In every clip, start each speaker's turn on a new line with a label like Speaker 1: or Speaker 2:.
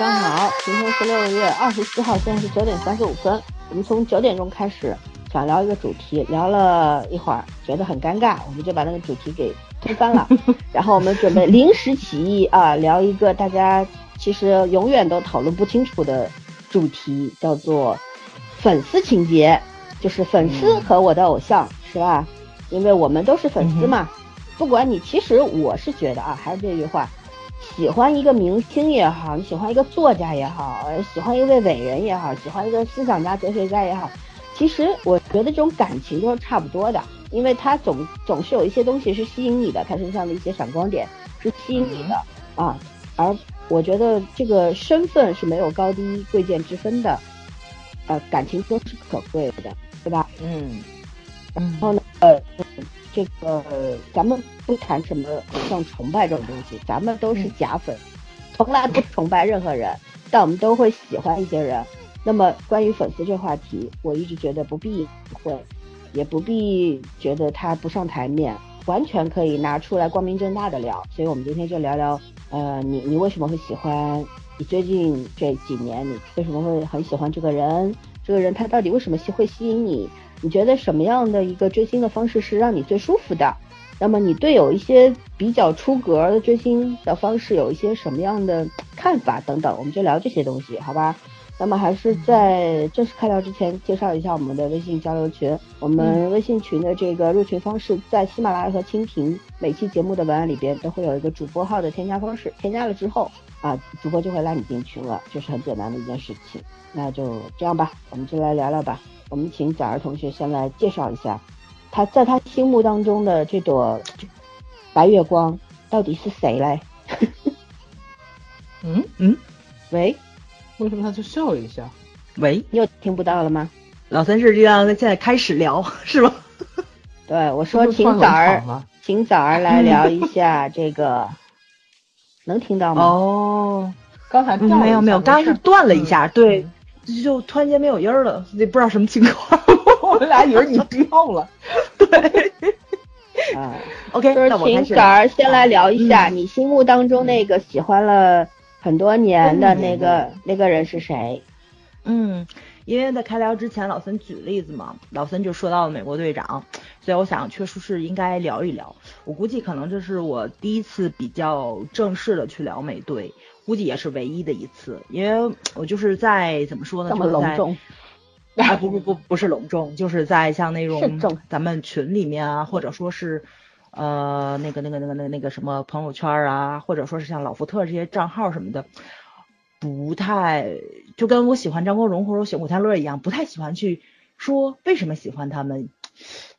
Speaker 1: 晚上好，今天是六月二十四号，现在是九点三十五分。我们从九点钟开始想聊一个主题，聊了一会儿，觉得很尴尬，我们就把那个主题给推翻了。然后我们准备临时起意啊，聊一个大家其实永远都讨论不清楚的主题，叫做粉丝情节，就是粉丝和我的偶像，是吧？因为我们都是粉丝嘛，不管你，其实我是觉得啊，还是这句话。喜欢一个明星也好，你喜欢一个作家也好，喜欢一位伟人也好，喜欢一个思想家、哲学家也好，其实我觉得这种感情都是差不多的，因为他总总是有一些东西是吸引你的，他身上的一些闪光点是吸引你的啊。而我觉得这个身份是没有高低贵贱之分的，呃，感情都是可贵的，对吧？
Speaker 2: 嗯，
Speaker 1: 然后呢，呃。这个咱们不谈什么偶像崇拜这种东西，咱们都是假粉，从来不崇拜任何人，但我们都会喜欢一些人。那么关于粉丝这话题，我一直觉得不必会，也不必觉得他不上台面，完全可以拿出来光明正大的聊。所以我们今天就聊聊，呃，你你为什么会喜欢？你最近这几年你为什么会很喜欢这个人？这个人他到底为什么吸会吸引你？你觉得什么样的一个追星的方式是让你最舒服的？那么你对有一些比较出格的追星的方式有一些什么样的看法等等？我们就聊这些东西，好吧？那么还是在正式开聊之前，介绍一下我们的微信交流群。我们微信群的这个入群方式，在喜马拉雅和蜻蜓每期节目的文案里边都会有一个主播号的添加方式，添加了之后啊，主播就会拉你进群了，这是很简单的一件事情。那就这样吧，我们就来聊聊吧。我们请早儿同学先来介绍一下，他在他心目当中的这朵白月光到底是谁嘞？
Speaker 2: 嗯嗯，
Speaker 1: 喂，
Speaker 2: 为什么他就笑了一下？
Speaker 3: 喂，
Speaker 1: 又听不到了吗？
Speaker 3: 老三是这样，现在开始聊 是吗？
Speaker 1: 对，我说请早儿，请早儿来聊一下这个，能听到吗？
Speaker 3: 哦，
Speaker 2: 刚才
Speaker 3: 没有没有，刚刚是断了一下，对。就突然间没有音儿了，也不知道什么情况，
Speaker 2: 我们俩以为你掉了。
Speaker 3: 对，啊，OK，那我
Speaker 1: 请早儿先来聊一下你心目当中那个喜欢了很多年的那个那个人是谁？
Speaker 3: 嗯，因为在开聊之前，老森举例子嘛，老森就说到了美国队长，所以我想确实是应该聊一聊。我估计可能这是我第一次比较正式的去聊美队。估计也是唯一的一次，因为我就是在怎么说呢？
Speaker 1: 这么隆重？
Speaker 3: 啊，不不不，不是隆重，就是在像那种咱们群里面啊，或者说是呃那个那个那个那个那个什么朋友圈啊，或者说是像老福特这些账号什么的，不太就跟我喜欢张国荣或者我喜欢古天乐一样，不太喜欢去说为什么喜欢他们，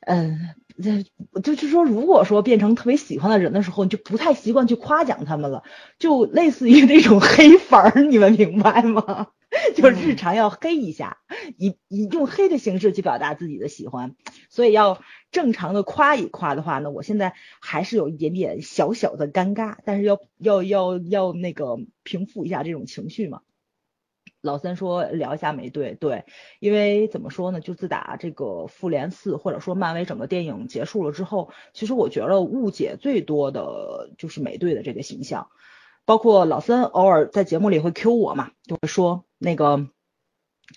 Speaker 3: 嗯。这就是说，如果说变成特别喜欢的人的时候，你就不太习惯去夸奖他们了，就类似于那种黑粉儿，你们明白吗？就日常要黑一下，以以用黑的形式去表达自己的喜欢，所以要正常的夸一夸的话呢，我现在还是有一点点小小的尴尬，但是要要要要那个平复一下这种情绪嘛。老三说聊一下美队，对，因为怎么说呢，就自打这个复联四或者说漫威整个电影结束了之后，其实我觉得误解最多的就是美队的这个形象，包括老三偶尔在节目里会 Q 我嘛，就会说那个，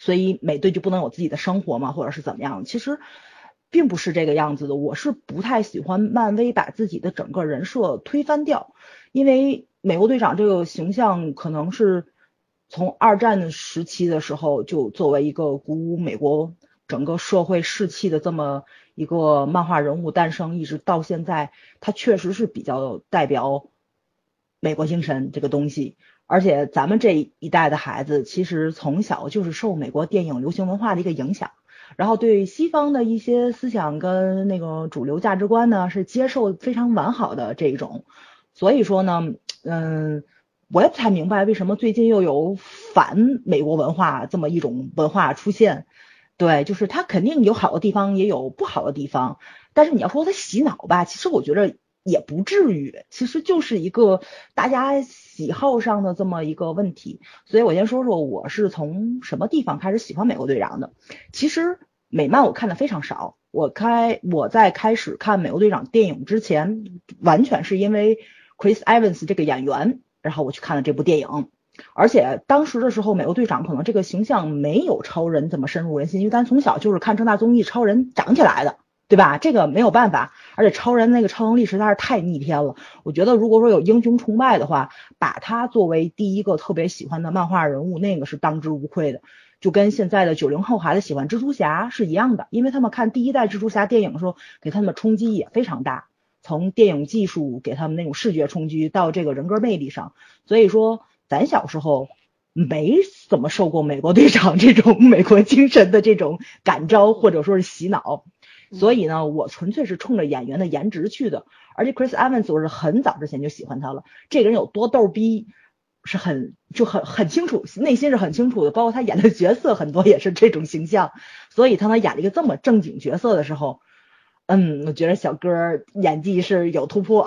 Speaker 3: 所以美队就不能有自己的生活嘛，或者是怎么样？其实并不是这个样子的，我是不太喜欢漫威把自己的整个人设推翻掉，因为美国队长这个形象可能是。从二战的时期的时候，就作为一个鼓舞美国整个社会士气的这么一个漫画人物诞生，一直到现在，他确实是比较代表美国精神这个东西。而且咱们这一代的孩子，其实从小就是受美国电影流行文化的一个影响，然后对西方的一些思想跟那个主流价值观呢，是接受非常完好的这一种。所以说呢，嗯。我也不太明白为什么最近又有反美国文化这么一种文化出现。对，就是它肯定有好的地方，也有不好的地方。但是你要说它洗脑吧，其实我觉得也不至于，其实就是一个大家喜好上的这么一个问题。所以我先说说我是从什么地方开始喜欢美国队长的。其实美漫我看的非常少，我开我在开始看美国队长电影之前，完全是因为 Chris Evans 这个演员。然后我去看了这部电影，而且当时的时候，美国队长可能这个形象没有超人这么深入人心，因为咱从小就是看正大综艺超人长起来的，对吧？这个没有办法，而且超人那个超能力实在是太逆天了。我觉得如果说有英雄崇拜的话，把他作为第一个特别喜欢的漫画人物，那个是当之无愧的。就跟现在的九零后孩子喜欢蜘蛛侠是一样的，因为他们看第一代蜘蛛侠电影的时候，给他们冲击也非常大，从电影技术给他们那种视觉冲击到这个人格魅力上，所以说咱小时候没怎么受过美国队长这种美国精神的这种感召或者说是洗脑，所以呢，我纯粹是冲着演员的颜值去的，而且 Chris Evans 我是很早之前就喜欢他了，这个人有多逗逼。是很就很很清楚，内心是很清楚的，包括他演的角色很多也是这种形象，所以当他演了一个这么正经角色的时候，嗯，我觉得小哥演技是有突破，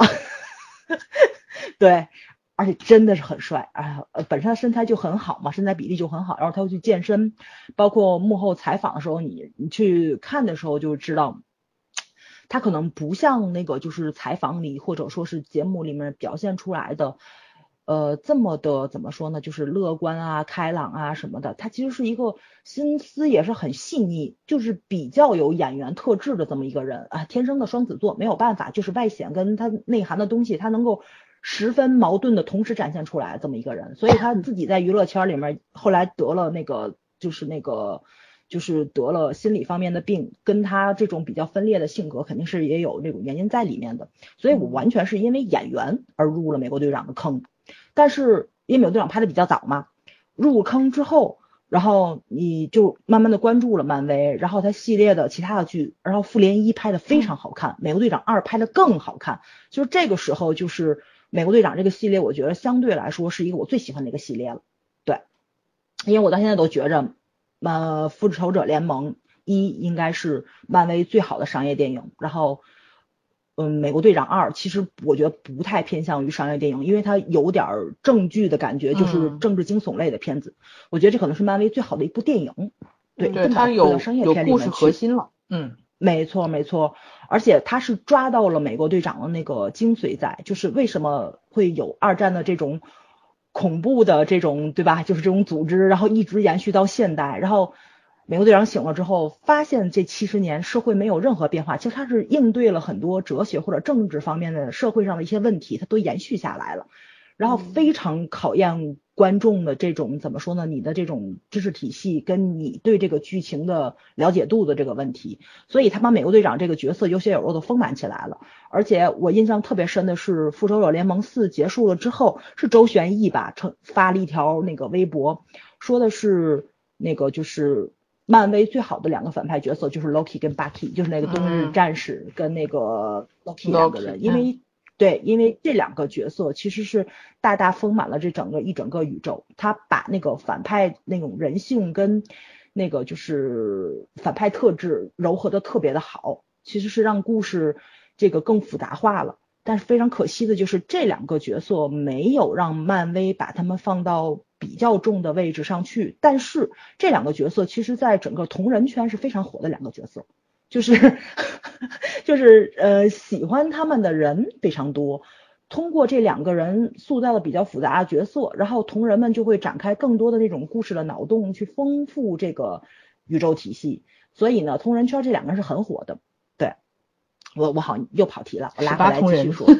Speaker 3: 对，而且真的是很帅，哎呀，本身他身材就很好嘛，身材比例就很好，然后他又去健身，包括幕后采访的时候，你你去看的时候就知道，他可能不像那个就是采访里或者说是节目里面表现出来的。呃，这么的怎么说呢？就是乐观啊、开朗啊什么的。他其实是一个心思也是很细腻，就是比较有演员特质的这么一个人啊。天生的双子座没有办法，就是外显跟他内涵的东西，他能够十分矛盾的同时展现出来这么一个人。所以他自己在娱乐圈里面后来得了那个，就是那个，就是得了心理方面的病，跟他这种比较分裂的性格肯定是也有那种原因在里面的。所以我完全是因为演员而入了美国队长的坑。但是因为美国队长拍的比较早嘛，入坑之后，然后你就慢慢的关注了漫威，然后他系列的其他的剧，然后复联一拍的非常好看，美国队长二拍的更好看，就是这个时候就是美国队长这个系列，我觉得相对来说是一个我最喜欢的一个系列了，对，因为我到现在都觉着，呃，复仇者联盟一应该是漫威最好的商业电影，然后。嗯，美国队长二其实我觉得不太偏向于商业电影，因为它有点正剧的感觉，就是政治惊悚类的片子。我觉得这可能是漫威最好的一部电影，对，
Speaker 2: 它有
Speaker 3: 有
Speaker 2: 故事核心了。嗯，
Speaker 3: 没错没错，而且它是抓到了美国队长的那个精髓在，就是为什么会有二战的这种恐怖的这种，对吧？就是这种组织，然后一直延续到现代，然后。美国队长醒了之后，发现这七十年社会没有任何变化，其实他是应对了很多哲学或者政治方面的社会上的一些问题，他都延续下来了。然后非常考验观众的这种怎么说呢？你的这种知识体系跟你对这个剧情的了解度的这个问题，所以他把美国队长这个角色有血有肉的丰满起来了。而且我印象特别深的是，复仇者联盟四结束了之后，是周旋义吧，成发了一条那个微博，说的是那个就是。漫威最好的两个反派角色就是 Loki 跟 Bucky，就是那个冬日战士跟那个 Loki 两个人，因为对，因为这两个角色其实是大大丰满了这整个一整个宇宙，他把那个反派那种人性跟那个就是反派特质柔合的特别的好，其实是让故事这个更复杂化了。但是非常可惜的就是这两个角色没有让漫威把他们放到。比较重的位置上去，但是这两个角色其实，在整个同人圈是非常火的两个角色，就是 就是呃，喜欢他们的人非常多。通过这两个人塑造的比较复杂的角色，然后同人们就会展开更多的那种故事的脑洞，去丰富这个宇宙体系。所以呢，同人圈这两个人是很火的。我我好又跑题了，我拉回来继续说。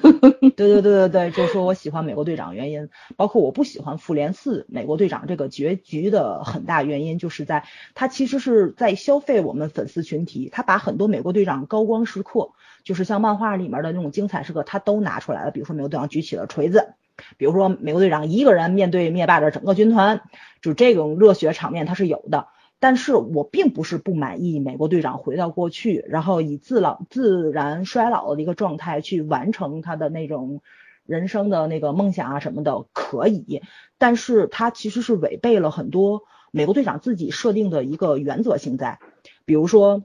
Speaker 3: 对对对对对，就是说我喜欢美国队长原因，包括我不喜欢复联四美国队长这个结局的很大原因，就是在他其实是在消费我们粉丝群体，他把很多美国队长高光时刻，就是像漫画里面的那种精彩时刻，他都拿出来了。比如说美国队长举起了锤子，比如说美国队长一个人面对灭霸的整个军团，就这种热血场面他是有的。但是我并不是不满意美国队长回到过去，然后以自老自然衰老的一个状态去完成他的那种人生的那个梦想啊什么的可以，但是他其实是违背了很多美国队长自己设定的一个原则性在，比如说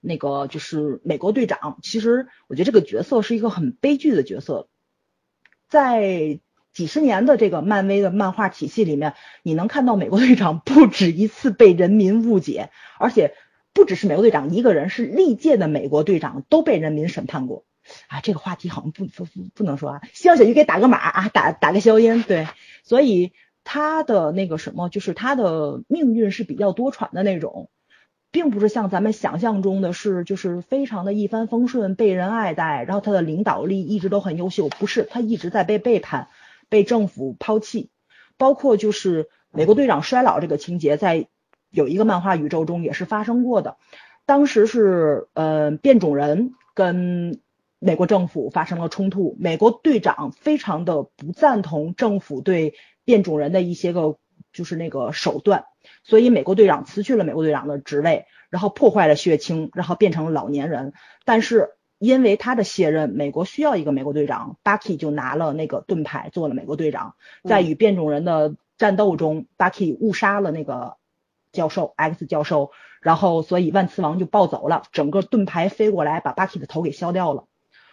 Speaker 3: 那个就是美国队长，其实我觉得这个角色是一个很悲剧的角色，在。几十年的这个漫威的漫画体系里面，你能看到美国队长不止一次被人民误解，而且不只是美国队长一个人，是历届的美国队长都被人民审判过。啊，这个话题好像不不不不能说啊，希望小鱼给打个码啊，打打个消音。对，所以他的那个什么，就是他的命运是比较多舛的那种，并不是像咱们想象中的是，就是非常的一帆风顺，被人爱戴，然后他的领导力一直都很优秀，不是，他一直在被背叛，被政府抛弃，包括就是美国队长衰老这个情节，在有一个漫画宇宙中也是发生过的，当时是呃变种人跟。美国政府发生了冲突，美国队长非常的不赞同政府对变种人的一些个就是那个手段，所以美国队长辞去了美国队长的职位，然后破坏了血清，然后变成了老年人。但是因为他的卸任，美国需要一个美国队长，Bucky 就拿了那个盾牌做了美国队长。在与变种人的战斗中，Bucky 误杀了那个教授 X 教授，然后所以万磁王就暴走了，整个盾牌飞过来把 Bucky 的头给削掉了。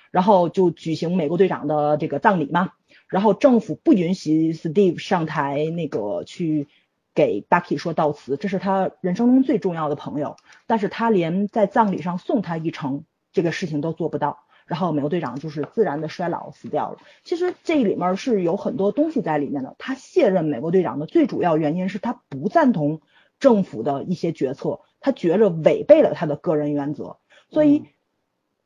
Speaker 3: 然后就举行美国队长的这个葬礼嘛，然后政府不允许 Steve 上台那个去给 Bucky 说悼词，这是他人生中最重要的朋友，但是他连在葬礼上送他一程这个事情都做不到，然后美国队长就是自然的衰老死掉了。其实这里面是有很多东西在里面的，他卸任美国队长的最主要原因是他不赞同政府的一些决策，他觉着违背了他的个人原则，所以。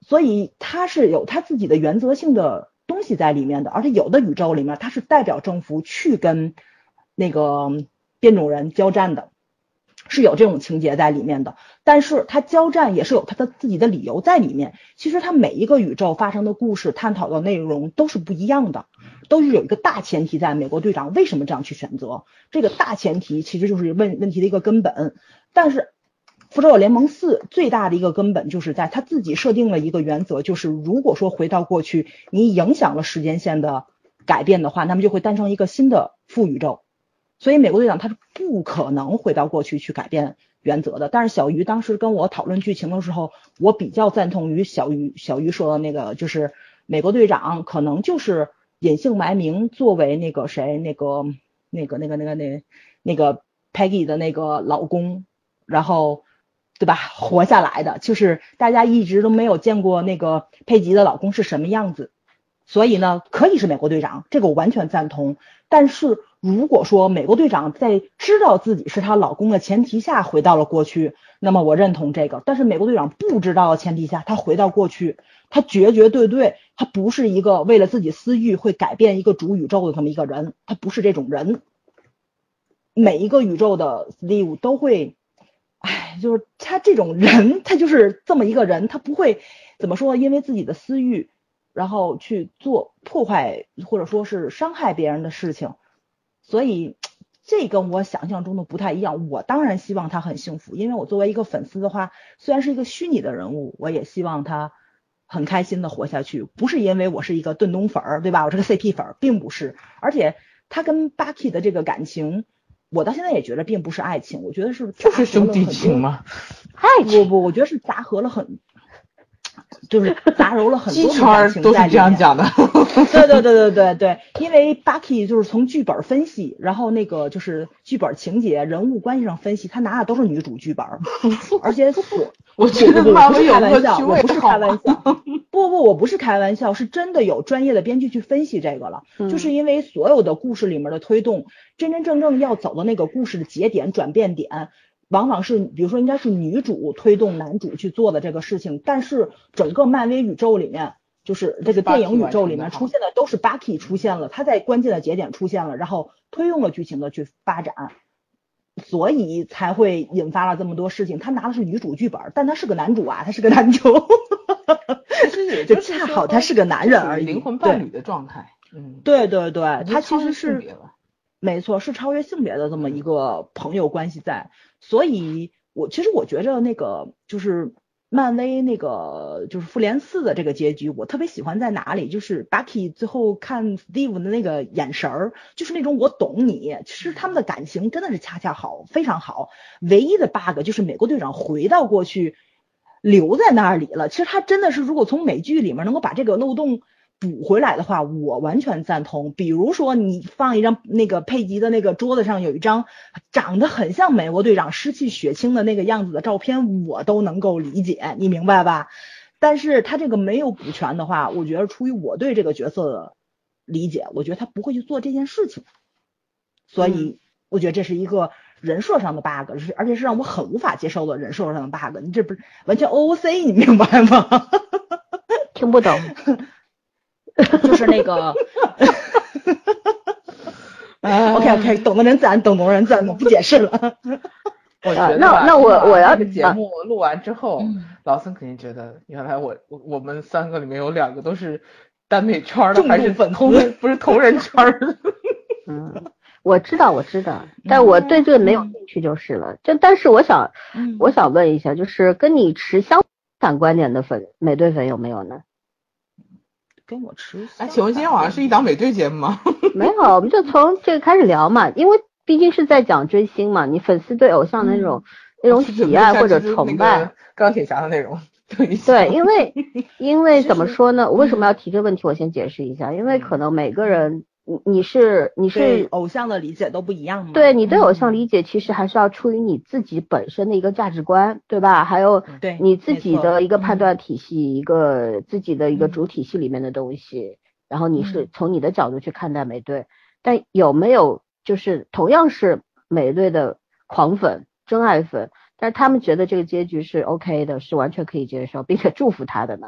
Speaker 3: 所以他是有他自己的原则性的东西在里面的，而且有的宇宙里面他是代表政府去跟那个变种人交战的，是有这种情节在里面的。但是他交战也是有他的自己的理由在里面。其实他每一个宇宙发生的故事、探讨的内容都是不一样的，都是有一个大前提，在美国队长为什么这样去选择？这个大前提其实就是问问题的一个根本。但是。复仇者联盟四最大的一个根本就是在他自己设定了一个原则，就是如果说回到过去，你影响了时间线的改变的话，那么就会诞生一个新的副宇宙。所以美国队长他是不可能回到过去去改变原则的。但是小鱼当时跟我讨论剧情的时候，我比较赞同于小鱼小鱼说的那个，就是美国队长可能就是隐姓埋名，作为那个谁那个那个那个那个那那个 Peggy 的那个老公，然后。对吧？活下来的就是大家一直都没有见过那个佩吉的老公是什么样子，所以呢，可以是美国队长，这个我完全赞同。但是如果说美国队长在知道自己是她老公的前提下回到了过去，那么我认同这个。但是美国队长不知道的前提下，他回到过去，他绝绝对对，他不是一个为了自己私欲会改变一个主宇宙的这么一个人，他不是这种人。每一个宇宙的 Steve 都会。哎，就是他这种人，他就是这么一个人，他不会怎么说，因为自己的私欲，然后去做破坏或者说是伤害别人的事情，所以 这跟我想象中的不太一样。我当然希望他很幸福，因为我作为一个粉丝的话，虽然是一个虚拟的人物，我也希望他很开心的活下去。不是因为我是一个顿东粉儿，对吧？我是个 CP 粉儿，并不是。而且他跟 Bucky 的这个感情。我到现在也觉得并不是爱情，我觉得是
Speaker 2: 就是兄弟情吗？
Speaker 1: 爱情
Speaker 3: 不不，我觉得是杂合了很，就是杂糅了很多
Speaker 2: 感情在里面。这样讲的。
Speaker 3: 对对对对对对，因为 Bucky 就是从剧本分析，然后那个就是剧本情节、人物关系上分析，他拿的都是女主剧本，而且我
Speaker 2: 我觉得
Speaker 3: 不是开玩笑，我不是开玩笑，不不，我不是开玩笑，是真的有专业的编剧去分析这个了，就是因为所有的故事里面的推动，真真正正要走的那个故事的节点转变点，往往是比如说应该是女主推动男主去做的这个事情，但是整个漫威宇宙里面。就是这个电影宇宙里面出现的都是 Bucky 出现了，他在关键的节点出现了，然后推动了剧情的去发展，所以才会引发了这么多事情。他拿的是女主剧本，但他是个男主啊，他是个男主，
Speaker 2: 其实也 就
Speaker 3: 恰好他是个男人而已，
Speaker 2: 灵魂伴侣的状态。
Speaker 3: 嗯，对对对，他其实是没错，是超越性别的这么一个朋友关系在。所以我其实我觉着那个就是。漫威那个就是复联四的这个结局，我特别喜欢在哪里？就是 Bucky 最后看 Steve 的那个眼神儿，就是那种我懂你。其实他们的感情真的是恰恰好，非常好。唯一的 bug 就是美国队长回到过去留在那里了。其实他真的是，如果从美剧里面能够把这个漏洞。补回来的话，我完全赞同。比如说，你放一张那个佩吉的那个桌子上有一张长得很像美国队长失去血清的那个样子的照片，我都能够理解，你明白吧？但是他这个没有补全的话，我觉得出于我对这个角色的理解，我觉得他不会去做这件事情。所以我觉得这是一个人设上的 bug，是而且是让我很无法接受的人设上的 bug。你这不是完全 OOC，你明白吗？
Speaker 1: 听不懂，
Speaker 3: 就是那个。OK OK，懂的人自然懂，懂的人自然懂，不解释了。
Speaker 2: 我觉得
Speaker 1: 那那我我要
Speaker 2: 这个节目录完之后，老孙肯定觉得，原来我我我们三个里面有两个都是耽美圈的，还是粉同人不是同人圈的。
Speaker 1: 嗯，我知道我知道，但我对这个没有兴趣就是了。就但是我想我想问一下，就是跟你持相反观点的粉美队粉有没有呢？
Speaker 3: 跟我吃
Speaker 2: 哎，请问今天晚上是一档美队节目吗？
Speaker 1: 没有，我们就从这个开始聊嘛，因为毕竟是在讲追星嘛，你粉丝对偶像的那种那种喜爱或者崇拜，
Speaker 2: 钢铁侠的那种。
Speaker 1: 对，因为因为怎么说呢？我为什么要提这个问题？我先解释一下，因为可能每个人。你你是你是
Speaker 3: 偶像的理解都不一样吗？
Speaker 1: 对你对偶像理解其实还是要出于你自己本身的一个价值观，对吧？还有
Speaker 3: 对
Speaker 1: 你自己的一个判断体系，一个自己的一个主体系里面的东西，然后你是从你的角度去看待美队。但有没有就是同样是美队的狂粉、真爱粉，但是他们觉得这个结局是 OK 的，是完全可以接受，并且祝福他的呢？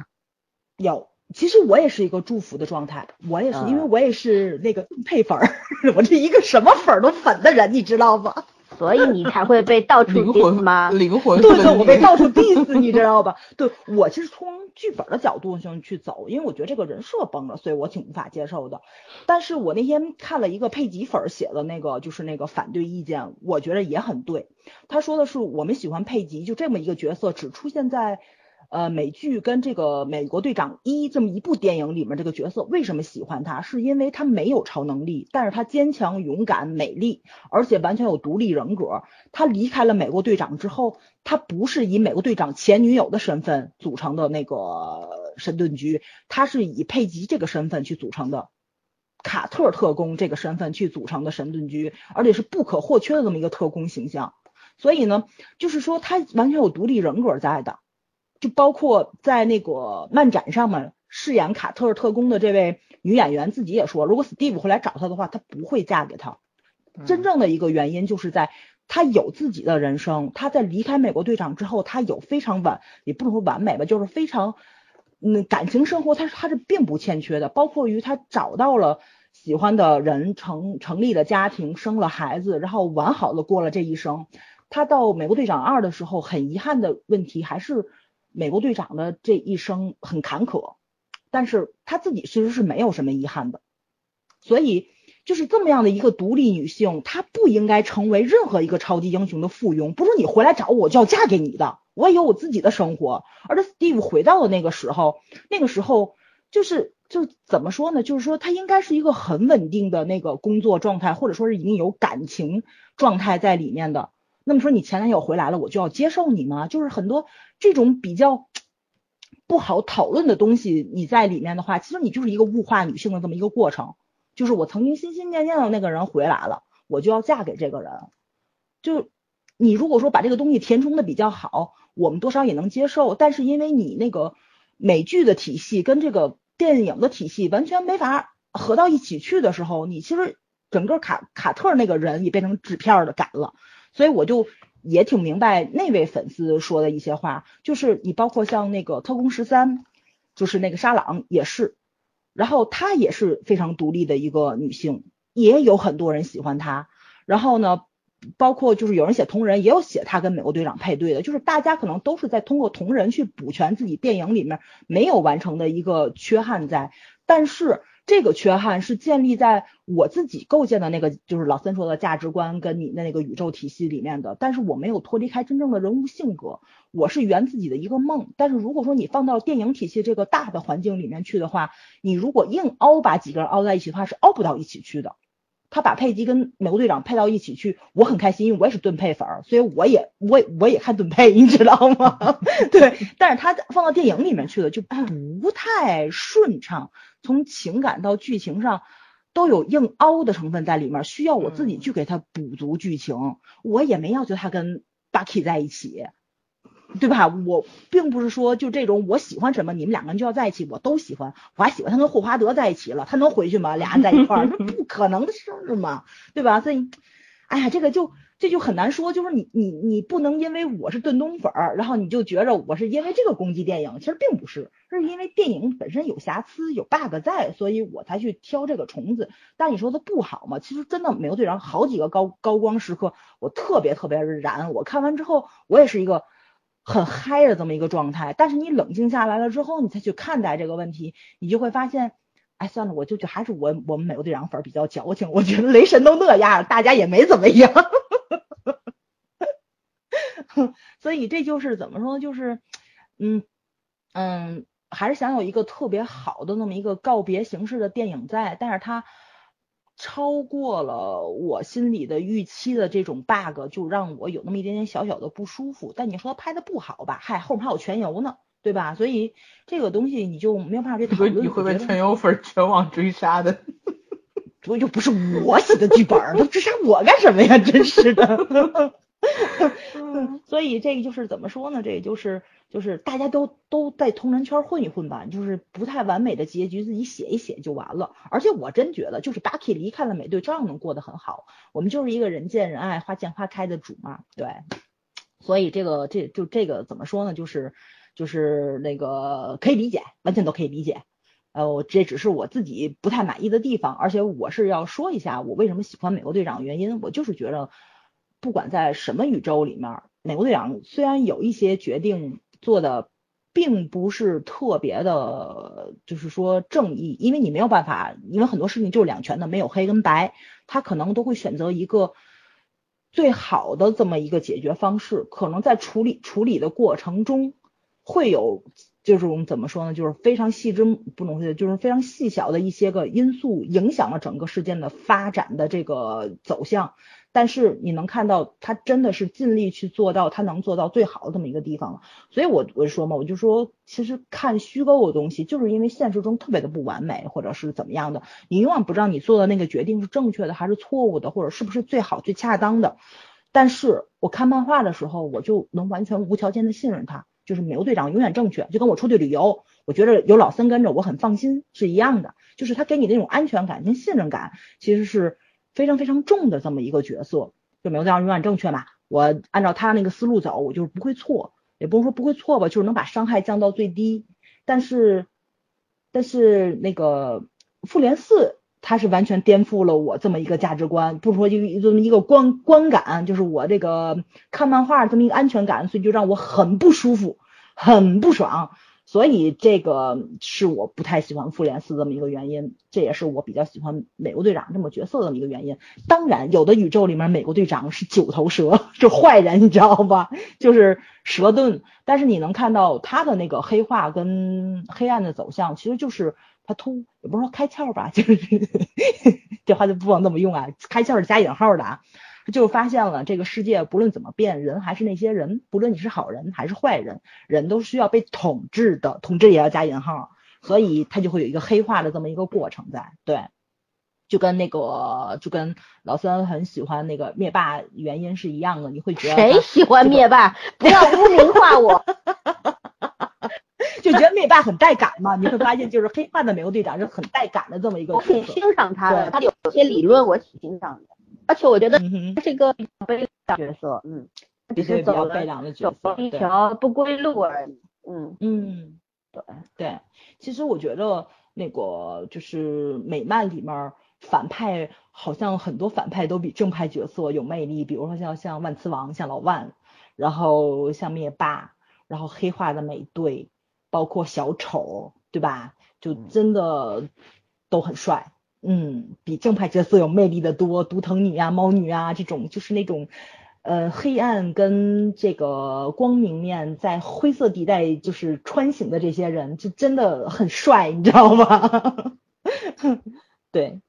Speaker 3: 有。其实我也是一个祝福的状态，我也是，因为我也是那个配粉儿，我这一个什么粉儿都粉的人，你知道吗？
Speaker 1: 所以你才会被到处 diss 吗？
Speaker 2: 灵魂，
Speaker 3: 对对，我被到处 diss，你知道吧？对我其实从剧本的角度上去走，因为我觉得这个人设崩了，所以我挺无法接受的。但是我那天看了一个佩吉粉写的那个，就是那个反对意见，我觉得也很对。他说的是我们喜欢佩吉，就这么一个角色，只出现在。呃，美剧跟这个美国队长一这么一部电影里面这个角色为什么喜欢他？是因为他没有超能力，但是他坚强、勇敢、美丽，而且完全有独立人格。他离开了美国队长之后，他不是以美国队长前女友的身份组成的那个神盾局，他是以佩吉这个身份去组成的，卡特特工这个身份去组成的神盾局，而且是不可或缺的这么一个特工形象。所以呢，就是说他完全有独立人格在的。就包括在那个漫展上面饰演卡特特工的这位女演员自己也说，如果 Steve 回来找她的话，她不会嫁给他。真正的一个原因就是在她有自己的人生，她在离开美国队长之后，她有非常完，也不能说完美吧，就是非常嗯感情生活，她她是并不欠缺的。包括于她找到了喜欢的人，成成立了家庭，生了孩子，然后完好的过了这一生。她到美国队长二的时候，很遗憾的问题还是。美国队长的这一生很坎坷，但是他自己其实是没有什么遗憾的，所以就是这么样的一个独立女性，她不应该成为任何一个超级英雄的附庸。不是你回来找我就要嫁给你的，我也有我自己的生活。而 Steve 回到的那个时候，那个时候就是就怎么说呢？就是说他应该是一个很稳定的那个工作状态，或者说是已经有感情状态在里面的。那么说你前男友回来了，我就要接受你吗？就是很多这种比较不好讨论的东西，你在里面的话，其实你就是一个物化女性的这么一个过程。就是我曾经心心念念的那个人回来了，我就要嫁给这个人。就你如果说把这个东西填充的比较好，我们多少也能接受。但是因为你那个美剧的体系跟这个电影的体系完全没法合到一起去的时候，你其实整个卡卡特那个人也变成纸片的感了。所以我就也挺明白那位粉丝说的一些话，就是你包括像那个特工十三，就是那个沙朗也是，然后她也是非常独立的一个女性，也有很多人喜欢她。然后呢，包括就是有人写同人，也有写她跟美国队长配对的，就是大家可能都是在通过同人去补全自己电影里面没有完成的一个缺憾在，但是。这个缺憾是建立在我自己构建的那个，就是老三说的价值观跟你的那个宇宙体系里面的，但是我没有脱离开真正的人物性格，我是圆自己的一个梦。但是如果说你放到电影体系这个大的环境里面去的话，你如果硬凹把几个人凹在一起的话，是凹不到一起去的。他把佩吉跟美国队长配到一起去，我很开心，因为我也是盾配粉，所以我也我我也看盾配，你知道吗？对，但是他放到电影里面去了，就不太顺畅，从情感到剧情上都有硬凹的成分在里面，需要我自己去给他补足剧情。我也没要求他跟 Bucky 在一起，对吧？我并不是说就这种我喜欢什么，你们两个人就要在一起，我都喜欢。我还喜欢他跟霍华德在一起了，他能回去吗？俩人在一块儿，那不可能的事儿嘛，对吧？所以，哎呀，这个就。这就很难说，就是你你你不能因为我是炖冬粉儿，然后你就觉着我是因为这个攻击电影，其实并不是，是因为电影本身有瑕疵有 bug 在，所以我才去挑这个虫子。但你说它不好吗？其实真的美国队长好几个高高光时刻，我特别特别燃。我看完之后，我也是一个很嗨的这么一个状态。但是你冷静下来了之后，你再去看待这个问题，你就会发现，哎，算了，我就就还是我我们美国队长粉比较矫情。我觉得雷神都那样，大家也没怎么样。所以这就是怎么说呢？就是，嗯嗯，还是想有一个特别好的那么一个告别形式的电影在，但是它超过了我心里的预期的这种 bug，就让我有那么一点点小小的不舒服。但你说拍的不好吧？嗨，后面还有全游呢，对吧？所以这个东西你就没有办法去讨论。
Speaker 2: 你会被全游粉全网追杀的。
Speaker 3: 这又不是我写的剧本，他追杀我干什么呀？真是的。所以这个就是怎么说呢？这也就是就是大家都都在同人圈混一混吧，就是不太完美的结局自己写一写就完了。而且我真觉得，就是 Bucky 离开了美队，照样能过得很好。我们就是一个人见人爱、花见花开的主嘛，对。所以这个这就这个怎么说呢？就是就是那个可以理解，完全都可以理解。呃，我这只是我自己不太满意的地方，而且我是要说一下我为什么喜欢美国队长的原因，我就是觉得。不管在什么宇宙里面，美国队长虽然有一些决定做的并不是特别的，就是说正义，因为你没有办法，因为很多事情就是两全的，没有黑跟白，他可能都会选择一个最好的这么一个解决方式，可能在处理处理的过程中会有就是我们怎么说呢，就是非常细致不能说，就是非常细小的一些个因素影响了整个事件的发展的这个走向。但是你能看到他真的是尽力去做到他能做到最好的这么一个地方了，所以我我就说嘛，我就说其实看虚构的东西，就是因为现实中特别的不完美，或者是怎么样的，你永远不知道你做的那个决定是正确的还是错误的，或者是不是最好最恰当的。但是我看漫画的时候，我就能完全无条件的信任他，就是美国队长永远正确，就跟我出去旅游，我觉得有老森跟着我很放心是一样的，就是他给你那种安全感跟信任感，其实是。非常非常重的这么一个角色，就没有这样永远正确嘛。我按照他那个思路走，我就是不会错，也不能说不会错吧，就是能把伤害降到最低。但是，但是那个复联四，它是完全颠覆了我这么一个价值观，不是说就这么一个观观感，就是我这个看漫画这么一个安全感，所以就让我很不舒服，很不爽。所以这个是我不太喜欢复联四这么一个原因，这也是我比较喜欢美国队长这么角色的这么一个原因。当然，有的宇宙里面美国队长是九头蛇，是坏人，你知道吧？就是蛇盾。但是你能看到他的那个黑化跟黑暗的走向，其实就是他突，也不是说开窍吧，就是 这话就不能那么用啊，开窍是加引号的啊。就发现了这个世界不论怎么变，人还是那些人，不论你是好人还是坏人，人都需要被统治的，统治也要加引号，所以他就会有一个黑化的这么一个过程在，对，就跟那个就跟老三很喜欢那个灭霸原因是一样的，你会觉得
Speaker 1: 谁喜欢灭霸？不要污名化我，
Speaker 3: 就觉得灭霸很带感嘛，你会发现就是黑化的美国队长是很带感的这么一个，
Speaker 1: 我挺欣赏他的，他有些理论我挺欣赏的。而且我觉得他是一个悲凉角色，嗯，
Speaker 3: 只是走了走
Speaker 1: 了一条不归路而已，嗯
Speaker 3: 嗯，对对，其实我觉得那个就是美漫里面反派好像很多反派都比正派角色有魅力，比如说像像万磁王，像老万，然后像灭霸，然后黑化的美队，包括小丑，对吧？就真的都很帅。嗯，嗯比正派角色有魅力的多，毒藤女啊、猫女啊这种，就是那种，呃，黑暗跟这个光明面在灰色地带就是穿行的这些人，就真的很帅，你知道吗？对，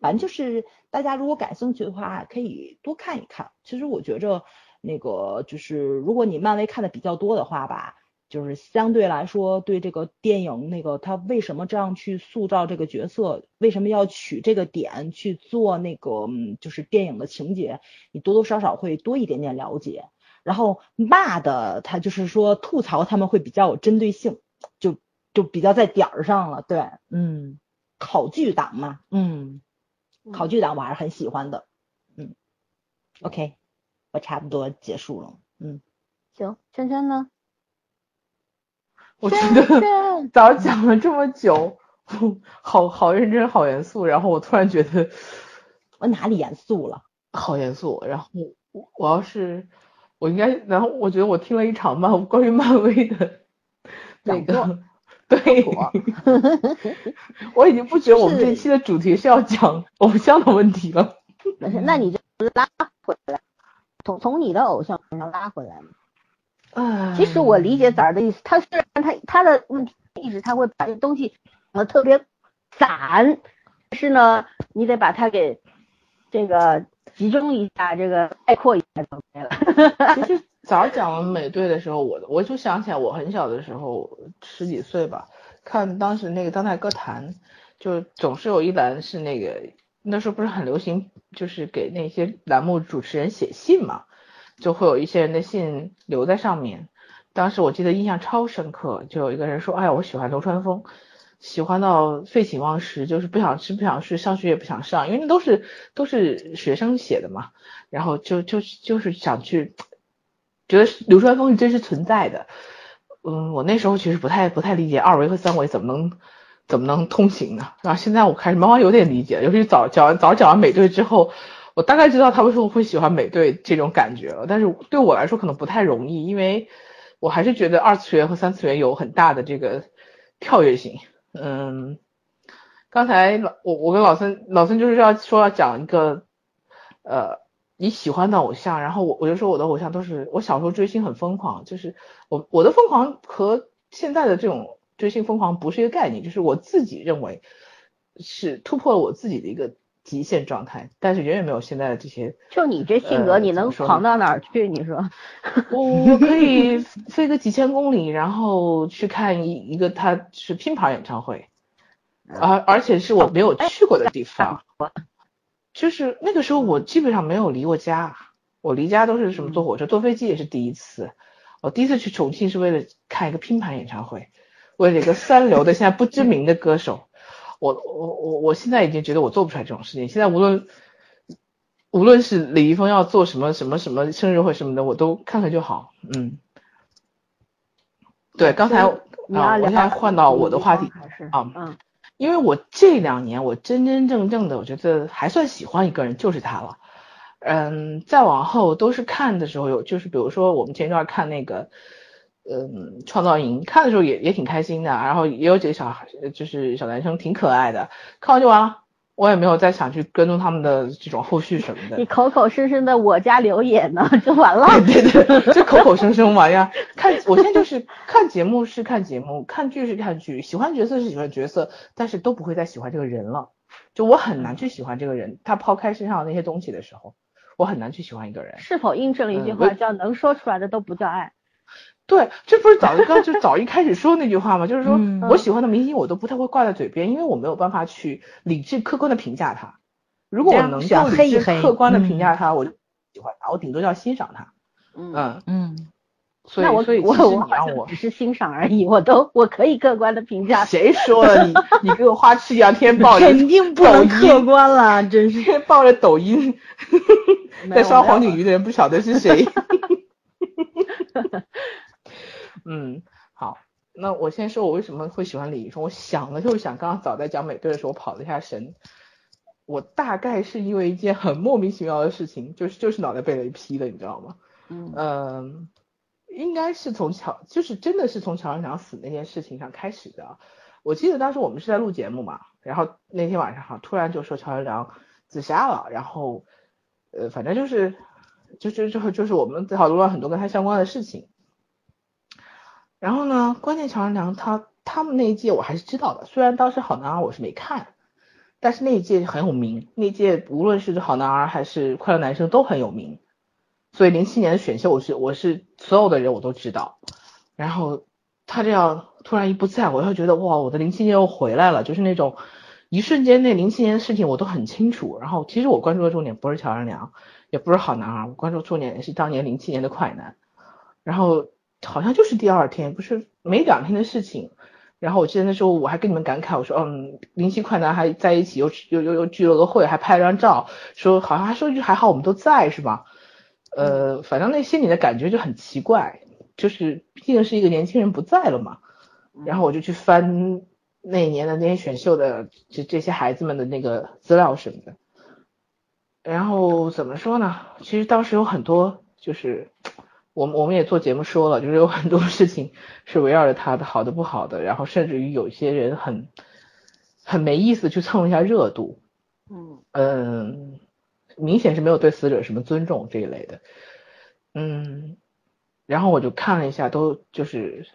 Speaker 3: 反正就是大家如果感兴趣的话，可以多看一看。其实我觉着那个就是，如果你漫威看的比较多的话吧。就是相对来说，对这个电影那个他为什么这样去塑造这个角色，为什么要取这个点去做那个就是电影的情节，你多多少少会多一点点了解。然后骂的他就是说吐槽他们会比较有针对性，就就比较在点儿上了。对，嗯，考据党嘛，嗯，考据党我还是很喜欢的。嗯，OK，我差不多结束了。嗯，
Speaker 1: 行，圈圈呢？
Speaker 2: 我觉得早 讲了这么久，好好认真，好严肃。然后我突然觉得，
Speaker 3: 我哪里严肃了？
Speaker 2: 好严肃。然后我我要是我应该，然后我觉得我听了一场漫关于漫威的那个，对，我已经不觉得我们这期的主题是要讲偶像的问题了。
Speaker 1: 那你就拉回来，从从你的偶像上拉回来嘛。其实我理解崽儿的意思，他虽然他他的问题意识他会把这东西讲的特别散，但是呢，你得把它给这个集中一下，这个概括一下就可以了。
Speaker 2: 其实早讲美队的时候，我我就想起来我很小的时候，十几岁吧，看当时那个当代歌坛，就总是有一栏是那个那时候不是很流行，就是给那些栏目主持人写信嘛。就会有一些人的信留在上面。当时我记得印象超深刻，就有一个人说：“哎呀，我喜欢流川枫，喜欢到废寝忘食，就是不想吃不想睡，上学也不想上，因为那都是都是学生写的嘛。然后就就就是想去，觉得流川枫是真实存在的。嗯，我那时候其实不太不太理解二维和三维怎么能怎么能通行呢？然后现在我开始慢慢有点理解，尤其早讲完早讲完美队之后。我大概知道他为什么会喜欢美队这种感觉了，但是对我来说可能不太容易，因为我还是觉得二次元和三次元有很大的这个跳跃性。嗯，刚才老我我跟老孙老孙就是要说要讲一个呃你喜欢的偶像，然后我我就说我的偶像都是我小时候追星很疯狂，就是我我的疯狂和现在的这种追星疯狂不是一个概念，就是我自己认为是突破了我自己的一个。极限状态，但是远远没有现在的这些。
Speaker 1: 就你这性格，你能狂到哪儿去？你说，
Speaker 2: 我我可以飞个几千公里，然后去看一一个他是拼盘演唱会，而而且是我没有去过的地方。就是那个时候，我基本上没有离过家，我离家都是什么坐火车、坐飞机也是第一次。我第一次去重庆是为了看一个拼盘演唱会，为了一个三流的现在不知名的歌手。我我我我现在已经觉得我做不出来这种事情。现在无论无论是李易峰要做什么什么什么生日会什么的，我都看看就好。嗯，对，刚才啊，我现在换到我的话题啊，嗯，因为我这两年我真真正正的我觉得还算喜欢一个人就是他了。嗯，再往后都是看的时候有，就是比如说我们前一段看那个。嗯，创造营看的时候也也挺开心的，然后也有几个小孩，就是小男生挺可爱的，看完就完了，我也没有再想去跟踪他们的这种后续什么的。
Speaker 1: 你口口声声的我家留言呢，就完了。
Speaker 2: 对对，就口口声声嘛呀。看，我现在就是看节目是看节目，看剧是看剧，喜欢角色是喜欢角色，但是都不会再喜欢这个人了。就我很难去喜欢这个人，他抛开身上的那些东西的时候，我很难去喜欢一个人。
Speaker 1: 是否印证了一句话，叫能说出来的都不叫爱？
Speaker 2: 对，这不是早就刚就早一开始说那句话吗？就是说我喜欢的明星，我都不太会挂在嘴边，因为我没有办法去理智客观的评价他。如果我能够理智客观的评价他，我就喜欢他，我顶多叫欣赏他。嗯嗯。所以所以其实你让我
Speaker 1: 只是欣赏而已，我都我可以客观的评价。
Speaker 2: 谁说了你你给我花痴一样天天抱
Speaker 3: 着肯定不能客观了，真是
Speaker 2: 抱着抖音 在刷黄景瑜的人不晓得是谁。嗯，好，那我先说，我为什么会喜欢李易峰？我想了就是想，刚刚早在讲美队的时候我跑了一下神，我大概是因为一件很莫名其妙的事情，就是就是脑袋被雷劈了，你知道吗？嗯，应该是从乔，就是真的是从乔任梁死那件事情上开始的。我记得当时我们是在录节目嘛，然后那天晚上哈，突然就说乔任梁自杀了，然后呃，反正就是。就就就就是我们讨论了很多跟他相关的事情，然后呢，关键乔任梁他他们那一届我还是知道的，虽然当时好男儿我是没看，但是那一届很有名，那一届无论是好男儿还是快乐男生都很有名，所以零七年的选秀我是我是所有的人我都知道，然后他这样突然一不在，我又觉得哇，我的零七年又回来了，就是那种一瞬间那零七年的事情我都很清楚。然后其实我关注的重点不是乔任梁，也不是好男儿，我关注重点是当年零七年的快男。然后好像就是第二天，不是没两天的事情。然后我记得那时候我还跟你们感慨，我说嗯，零七快男还在一起，又又又又聚了个会，还拍了张照，说好像还说一句还好我们都在是吧？呃，反正那心里的感觉就很奇怪，就是毕竟是一个年轻人不在了嘛。然后我就去翻那一年的那些选秀的这这些孩子们的那个资料什么的。然后怎么说呢？其实当时有很多就是。我们我们也做节目说了，就是有很多事情是围绕着他的，好的不好的，然后甚至于有些人很很没意思去蹭一下热度，嗯嗯，明显是没有对死者什么尊重这一类的，嗯，然后我就看了一下，都就是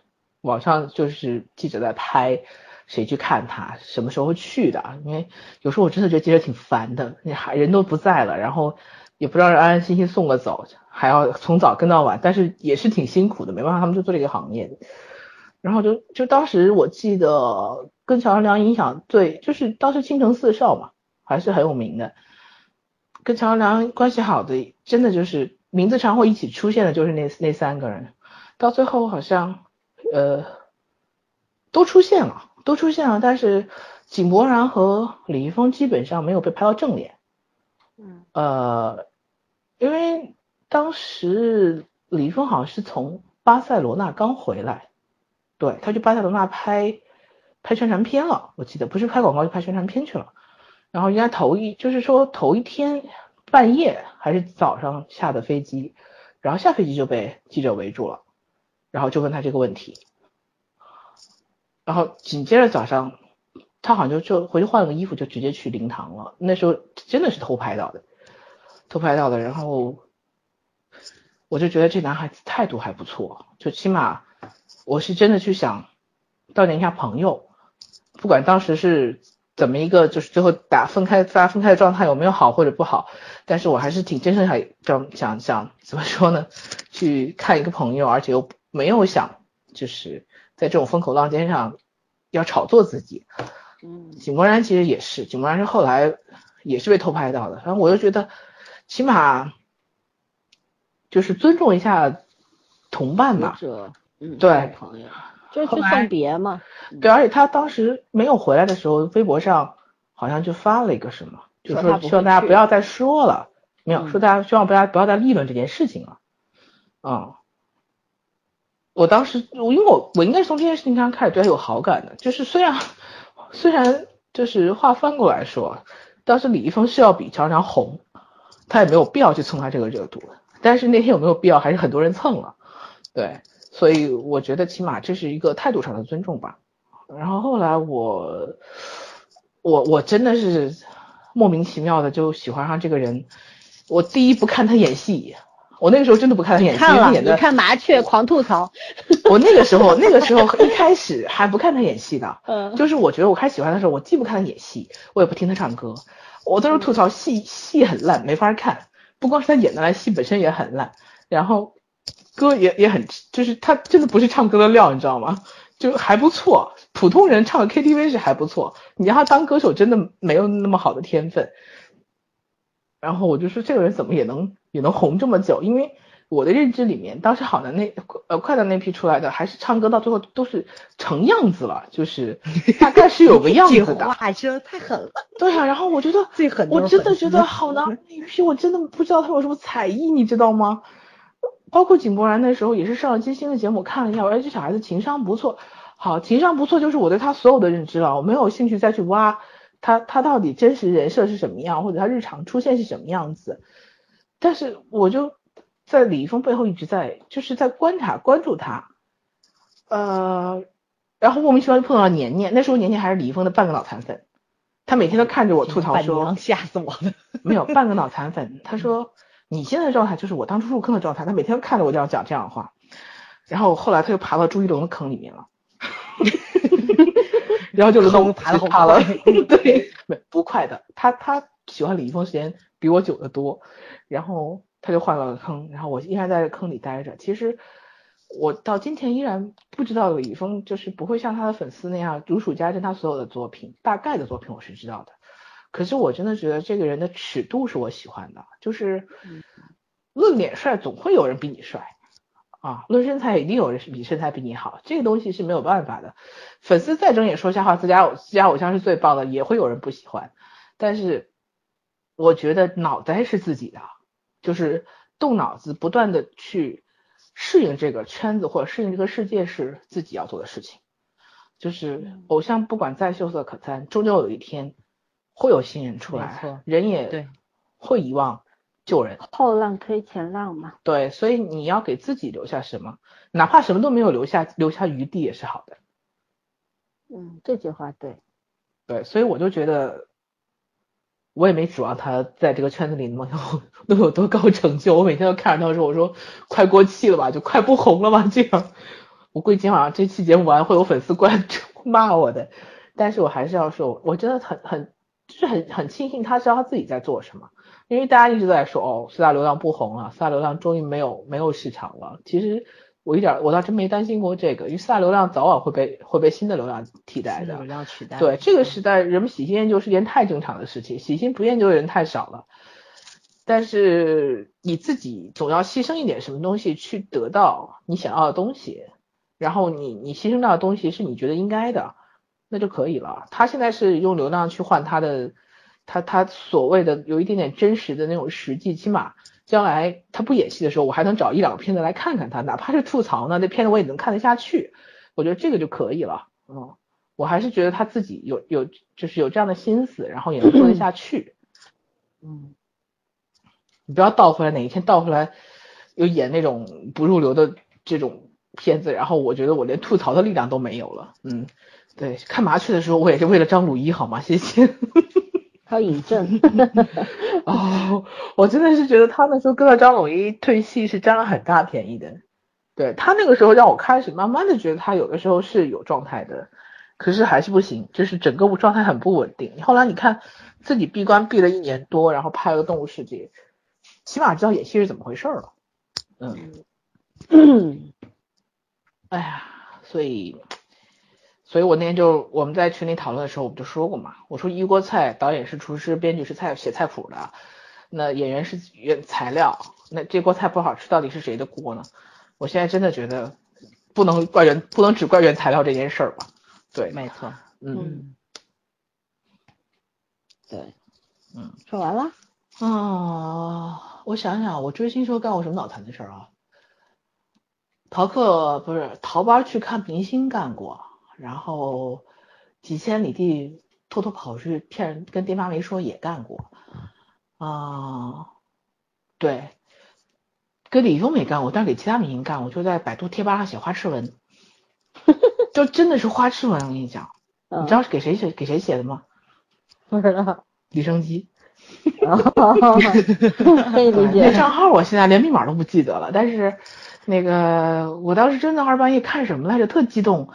Speaker 2: 网上就是记者在拍谁去看他，什么时候去的，因为有时候我真的觉得记者挺烦的，你还人都不在了，然后。也不让人安安心心送个走，还要从早跟到晚，但是也是挺辛苦的，没办法，他们就做这个行业。然后就就当时我记得跟乔任梁影响最，就是当时青城四少嘛，还是很有名的。跟乔任梁关系好的，真的就是名字常会一起出现的，就是那那三个人。到最后好像呃都出现了，都出现了，但是井柏然和李易峰基本上没有被拍到正脸。
Speaker 1: 嗯
Speaker 2: 呃。因为当时李易峰好像是从巴塞罗那刚回来，对，他去巴塞罗那拍拍宣传片了，我记得不是拍广告就拍宣传片去了。然后应该头一就是说头一天半夜还是早上下的飞机，然后下飞机就被记者围住了，然后就问他这个问题，然后紧接着早上他好像就就回去换了个衣服就直接去灵堂了，那时候真的是偷拍到的。偷拍到的，然后我就觉得这男孩子态度还不错，就起码我是真的去想悼念一下朋友，不管当时是怎么一个，就是最后打分开，大家分开的状态有没有好或者不好，但是我还是挺真诚想想想怎么说呢，去看一个朋友，而且又没有想就是在这种风口浪尖上要炒作自己。
Speaker 1: 嗯，
Speaker 2: 井柏然其实也是，井柏然是后来也是被偷拍到的，然后我就觉得。起码就是尊重一下同伴嘛，
Speaker 1: 嗯，
Speaker 2: 对，
Speaker 1: 朋友，就是去送别嘛。
Speaker 2: 对，而且他当时没有回来的时候，微博上好像就发了一个什么，就说希望大家不要再说了，没有说大家希望大家不要再议论这件事情了。嗯，我当时我因为我我应该是从这件事情上开始对他有好感的，就是虽然虽然就是话翻过来说，当时李易峰是要比乔梁红。他也没有必要去蹭他这个热度，但是那天有没有必要，还是很多人蹭了，对，所以我觉得起码这是一个态度上的尊重吧。然后后来我，我我真的是莫名其妙的就喜欢上这个人。我第一不看他演戏，我那个时候真的不看他演戏，
Speaker 1: 看
Speaker 2: 了，你
Speaker 1: 看麻雀狂吐槽。
Speaker 2: 我那个时候那个时候一开始还不看他演戏的，嗯，就是我觉得我开始喜欢的时候，我既不看他演戏，我也不听他唱歌。我都是吐槽戏戏很烂，没法看。不光是他演的烂，戏本身也很烂。然后歌也也很，就是他真的不是唱歌的料，你知道吗？就还不错，普通人唱 KTV 是还不错。你让他当歌手，真的没有那么好的天分。然后我就说，这个人怎么也能也能红这么久？因为。我的认知里面，当时好的那呃快的那批出来的，还是唱歌到最后都是成样子了，就是 大概是有个样子的。
Speaker 1: 哇，这太狠了。
Speaker 2: 对啊，然后我觉得
Speaker 1: 最狠，
Speaker 2: 我真的觉得好难 那一批，我真的不知道他有什么才艺，你知道吗？包括井柏然那时候也是上了金星的节目，看了一下，我说这小孩子情商不错。好，情商不错就是我对他所有的认知了，我没有兴趣再去挖他他到底真实人设是什么样，或者他日常出现是什么样子。但是我就。在李易峰背后一直在，就是在观察、关注他，呃，然后莫名其妙就碰到了年年，那时候年年还是李易峰的半个脑残粉，他每天都看着我吐槽说，
Speaker 1: 吓死我了，
Speaker 2: 没有半个脑残粉，他说你现在的状态就是我当初入坑的状态，他每天都看着我这样讲这样的话，然后后来他又爬到朱一龙的坑里面了，然后就
Speaker 1: 坑爬了
Speaker 2: 爬了，对，不快的，他他喜欢李易峰时间比我久得多，然后。他就换了个坑，然后我依然在这坑里待着。其实我到今天依然不不知道李易峰就是不会像他的粉丝那样如数家珍他所有的作品，大概的作品我是知道的。可是我真的觉得这个人的尺度是我喜欢的，就是论脸帅总会有人比你帅啊，论身材一定有人比身材比你好，这个东西是没有办法的。粉丝再睁眼说瞎话，自家偶自家偶像是最棒的，也会有人不喜欢。但是我觉得脑袋是自己的，就是动脑子，不断的去适应这个圈子或者适应这个世界是自己要做的事情。就是偶像不管再秀色可餐，终究有一天。会有新人出来，人也
Speaker 3: 对，
Speaker 2: 会遗忘旧人，
Speaker 1: 后浪推前浪嘛。
Speaker 2: 对，所以你要给自己留下什么，哪怕什么都没有留下，留下余地也是好的。
Speaker 1: 嗯，这句话对。
Speaker 2: 对，所以我就觉得，我也没指望他在这个圈子里能有能有多高成就。我每天都看着他说，我说快过气了吧，就快不红了吧，这样。我估计今晚上这期节目完会有粉丝过来 骂我的，但是我还是要说，我真的很很。就是很很庆幸他知道他自己在做什么，因为大家一直在说哦，四大流量不红了，四大流量终于没有没有市场了。其实我一点我倒真没担心过这个，因为四大流量早晚会被会被新的流量替代的。
Speaker 3: 流量取代。
Speaker 2: 对这个时代，人们喜新厌旧是件太正常的事情，喜新不厌旧的人太少了。但是你自己总要牺牲一点什么东西去得到你想要的东西，然后你你牺牲掉的东西是你觉得应该的。那就可以了。他现在是用流量去换他的，他他所谓的有一点点真实的那种实际，起码将来他不演戏的时候，我还能找一两个片子来看看他，哪怕是吐槽呢，那片子我也能看得下去。我觉得这个就可以了。嗯，我还是觉得他自己有有就是有这样的心思，然后也能做得下去。嗯，你不要倒回来，哪一天倒回来又演那种不入流的这种片子，然后我觉得我连吐槽的力量都没有了。嗯。对，看麻雀的时候，我也是为了张鲁一，好吗？谢谢。
Speaker 1: 还有尹正。
Speaker 2: 哦，我真的是觉得他那时候跟了张鲁一退戏是占了很大便宜的。对他那个时候让我开始慢慢的觉得他有的时候是有状态的，可是还是不行，就是整个状态很不稳定。后来你看自己闭关闭了一年多，然后拍了个动物世界，起码知道演戏是怎么回事了。嗯。哎呀，所以。所以我那天就我们在群里讨论的时候，我们就说过嘛，我说一锅菜，导演是厨师，编剧是菜写菜谱的，那演员是原材料，那这锅菜不好吃，到底是谁的锅呢？我现在真的觉得不能怪原，不能只怪原材料这件事儿吧？对，
Speaker 3: 没错，
Speaker 2: 嗯，
Speaker 1: 对，嗯，说完了
Speaker 2: 啊，我想想，我追星时候干过什么脑残的事儿啊？逃课不是逃班去看明星干过。然后几千里地偷偷跑去骗人，跟爹妈没说也干过啊，对，跟李易峰没干过，但是给其他明星干过，就在百度贴吧上写花痴文，就真的是花痴文，我跟你讲，你知道是给谁写给谁写的吗？
Speaker 1: 不知道，
Speaker 2: 李生基，
Speaker 1: 可以理解。
Speaker 2: 那账号我现在连密码都不记得了，但是那个我当时真的二半夜看什么来着，特激动。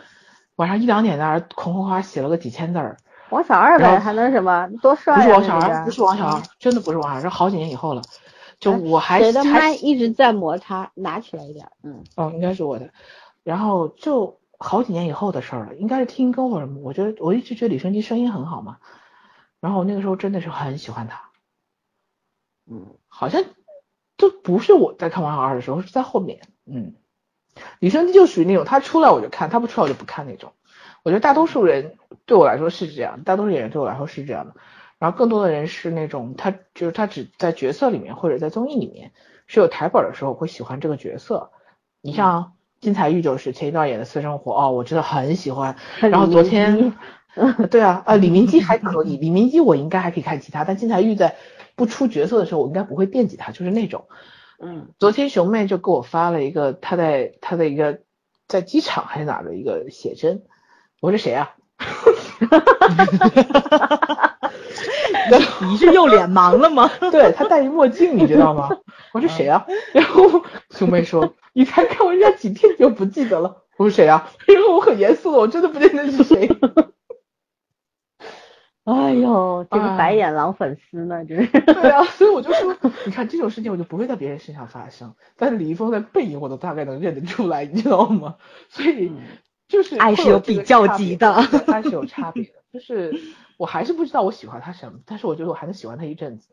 Speaker 2: 晚上一两点在那哐哐哐写了个几千字儿，
Speaker 1: 王小二呗，还能什么？多帅！
Speaker 2: 不是王小二，不是王小二，真的不是王小二，是好几年以后了。就我还
Speaker 1: 谁的麦一直在摩擦，拿起来一点，嗯。
Speaker 2: 哦，应该是我的。然后就好几年以后的事儿了，应该是听歌或者什么。我觉得我一直觉得李胜基声音很好嘛，然后那个时候真的是很喜欢他。嗯，好像都不是我在看王小二的时候，是在后面，嗯。李生基就属于那种，他出来我就看，他不出来我就不看那种。我觉得大多数人对我来说是这样，大多数演员对我来说是这样的。然后更多的人是那种，他就是他只在角色里面或者在综艺里面是有台本的时候会喜欢这个角色。你像金彩玉就是前一段演的私生活哦，我真的很喜欢。然后昨天，对啊，啊李明基还可以，李明基我应该还可以看其他，但金彩玉在不出角色的时候，我应该不会惦记他，就是那种。
Speaker 1: 嗯，
Speaker 2: 昨天熊妹就给我发了一个她在她的一个在机场还是哪的一个写真，我说谁啊？
Speaker 3: 你是又脸盲了吗？
Speaker 2: 对他戴一墨镜，你知道吗？我说谁啊？然后熊妹说你才看我人家几天就不记得了。我说谁啊？然后我很严肃的，我真的不记得是谁。
Speaker 1: 哎呦，这个白眼狼粉丝呢，这是。
Speaker 2: 对啊，所以我就说，你看这种事情我就不会在别人身上发生，但是李易峰的背影我都大概能认得出来，你知道吗？所以就是
Speaker 3: 爱是有比较级的，
Speaker 2: 爱是有差别的。就是我还是不知道我喜欢他什么，但是我觉得我还能喜欢他一阵子。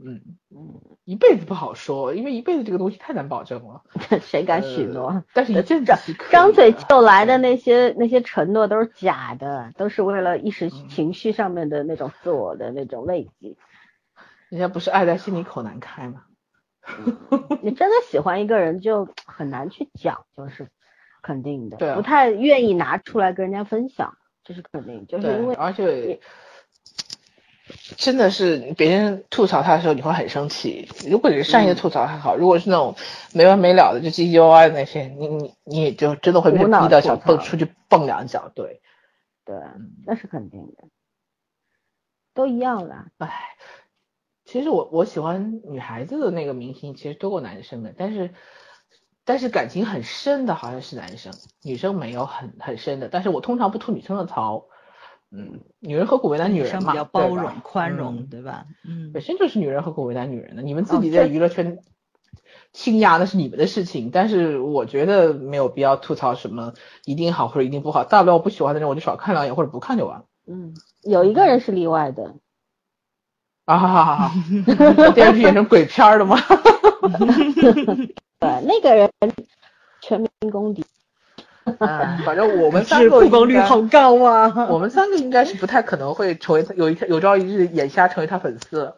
Speaker 2: 嗯嗯，一辈子不好说，因为一辈子这个东西太难保证了。
Speaker 1: 谁敢许诺？
Speaker 2: 但是一阵子
Speaker 1: 张嘴就来的那些那些承诺都是假的，都是为了一时情绪上面的那种自我的那种慰藉。
Speaker 2: 人家不是爱在心里口难开吗？
Speaker 1: 你真的喜欢一个人就很难去讲，就是肯定的，
Speaker 2: 对，
Speaker 1: 不太愿意拿出来跟人家分享，这是肯定，就是因为
Speaker 2: 而且。真的是别人吐槽他的时候，你会很生气。如果你是善意的吐槽还好，如果是那种没完没了的就唧唧歪歪的那些，你你你也就真的会被逼到想蹦出去蹦两脚。对，
Speaker 1: 对，那是肯定的，都一样的。
Speaker 2: 唉，其实我我喜欢女孩子的那个明星，其实多过男生的，但是但是感情很深的好像是男生，女生没有很很深的。但是我通常不吐女生的槽。嗯，女人何苦为难女人
Speaker 3: 嘛？比较包容宽容，对吧？嗯，
Speaker 2: 本身就是女人何苦为难女人呢？你们自己在娱乐圈倾轧那是你们的事情，但是我觉得没有必要吐槽什么一定好或者一定不好，大不了我不喜欢的人我就少看两眼或者不看就完了。
Speaker 1: 嗯，有一个人是例外的。
Speaker 2: 啊哈哈哈！电视剧演成鬼片了吗？
Speaker 1: 对，那个人全民公敌。
Speaker 2: 嗯，反正我们三个
Speaker 3: 曝光率好高啊！
Speaker 2: 我们三个应该是不太可能会成为，有一天有朝一日眼瞎成为他粉丝，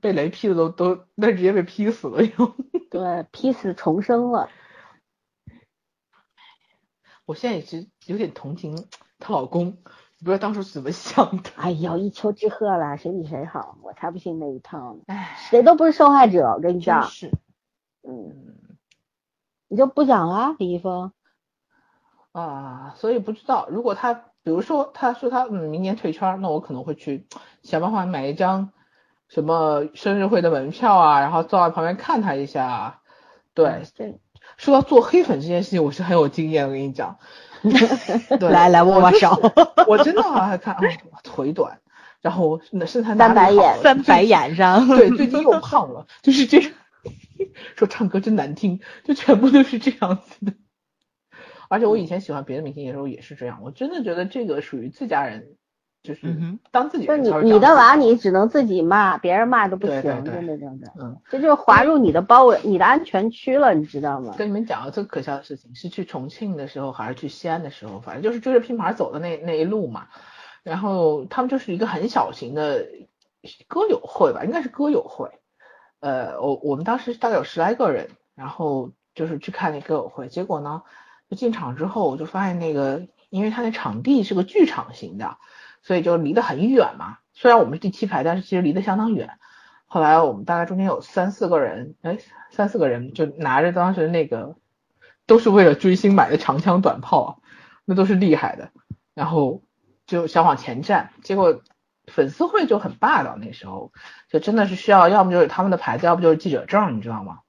Speaker 2: 被雷劈的都都那直接被劈死了又。
Speaker 1: 对，劈死重生了。
Speaker 2: 我现在也是有点同情她老公，不知道当初是怎么想的。
Speaker 1: 哎呦，一丘之貉啦，谁比谁好？我才不信那一套呢。哎，谁都不是受害者，我跟你讲。
Speaker 2: 是。
Speaker 1: 嗯。你就不讲了，李易峰。
Speaker 2: 啊，所以不知道，如果他，比如说他说他嗯明年退圈，那我可能会去想办法买一张什么生日会的门票啊，然后坐在旁边看他一下。对，说到做黑粉这件事情，我是很有经验，我跟你讲。
Speaker 3: 来来握握手。
Speaker 2: 我真的还看，腿短，然后那身材
Speaker 1: 三白眼，
Speaker 3: 三白眼上。
Speaker 2: 对，最近 又胖了，就是这样。说唱歌真难听，就全部都是这样子的。而且我以前喜欢别的明星的时候也是这样，我真的觉得这个属于自家人，就是当自己人。
Speaker 1: 你你的娃你只能自己骂，别人骂都不行，真的真的。嗯，这就是滑入你的包围、你的安全区了，你知道吗？
Speaker 2: 跟你们讲个最可笑的事情，是去重庆的时候还是去西安的时候，反正就是追着拼盘走的那那一路嘛。然后他们就是一个很小型的歌友会吧，应该是歌友会。呃，我我们当时大概有十来个人，然后就是去看那歌友会，结果呢？进场之后，我就发现那个，因为他那场地是个剧场型的，所以就离得很远嘛。虽然我们是第七排，但是其实离得相当远。后来我们大概中间有三四个人，哎，三四个人就拿着当时那个都是为了追星买的长枪短炮，那都是厉害的。然后就想往前站，结果粉丝会就很霸道，那时候就真的是需要，要么就是他们的牌子，要不就是记者证，你知道吗？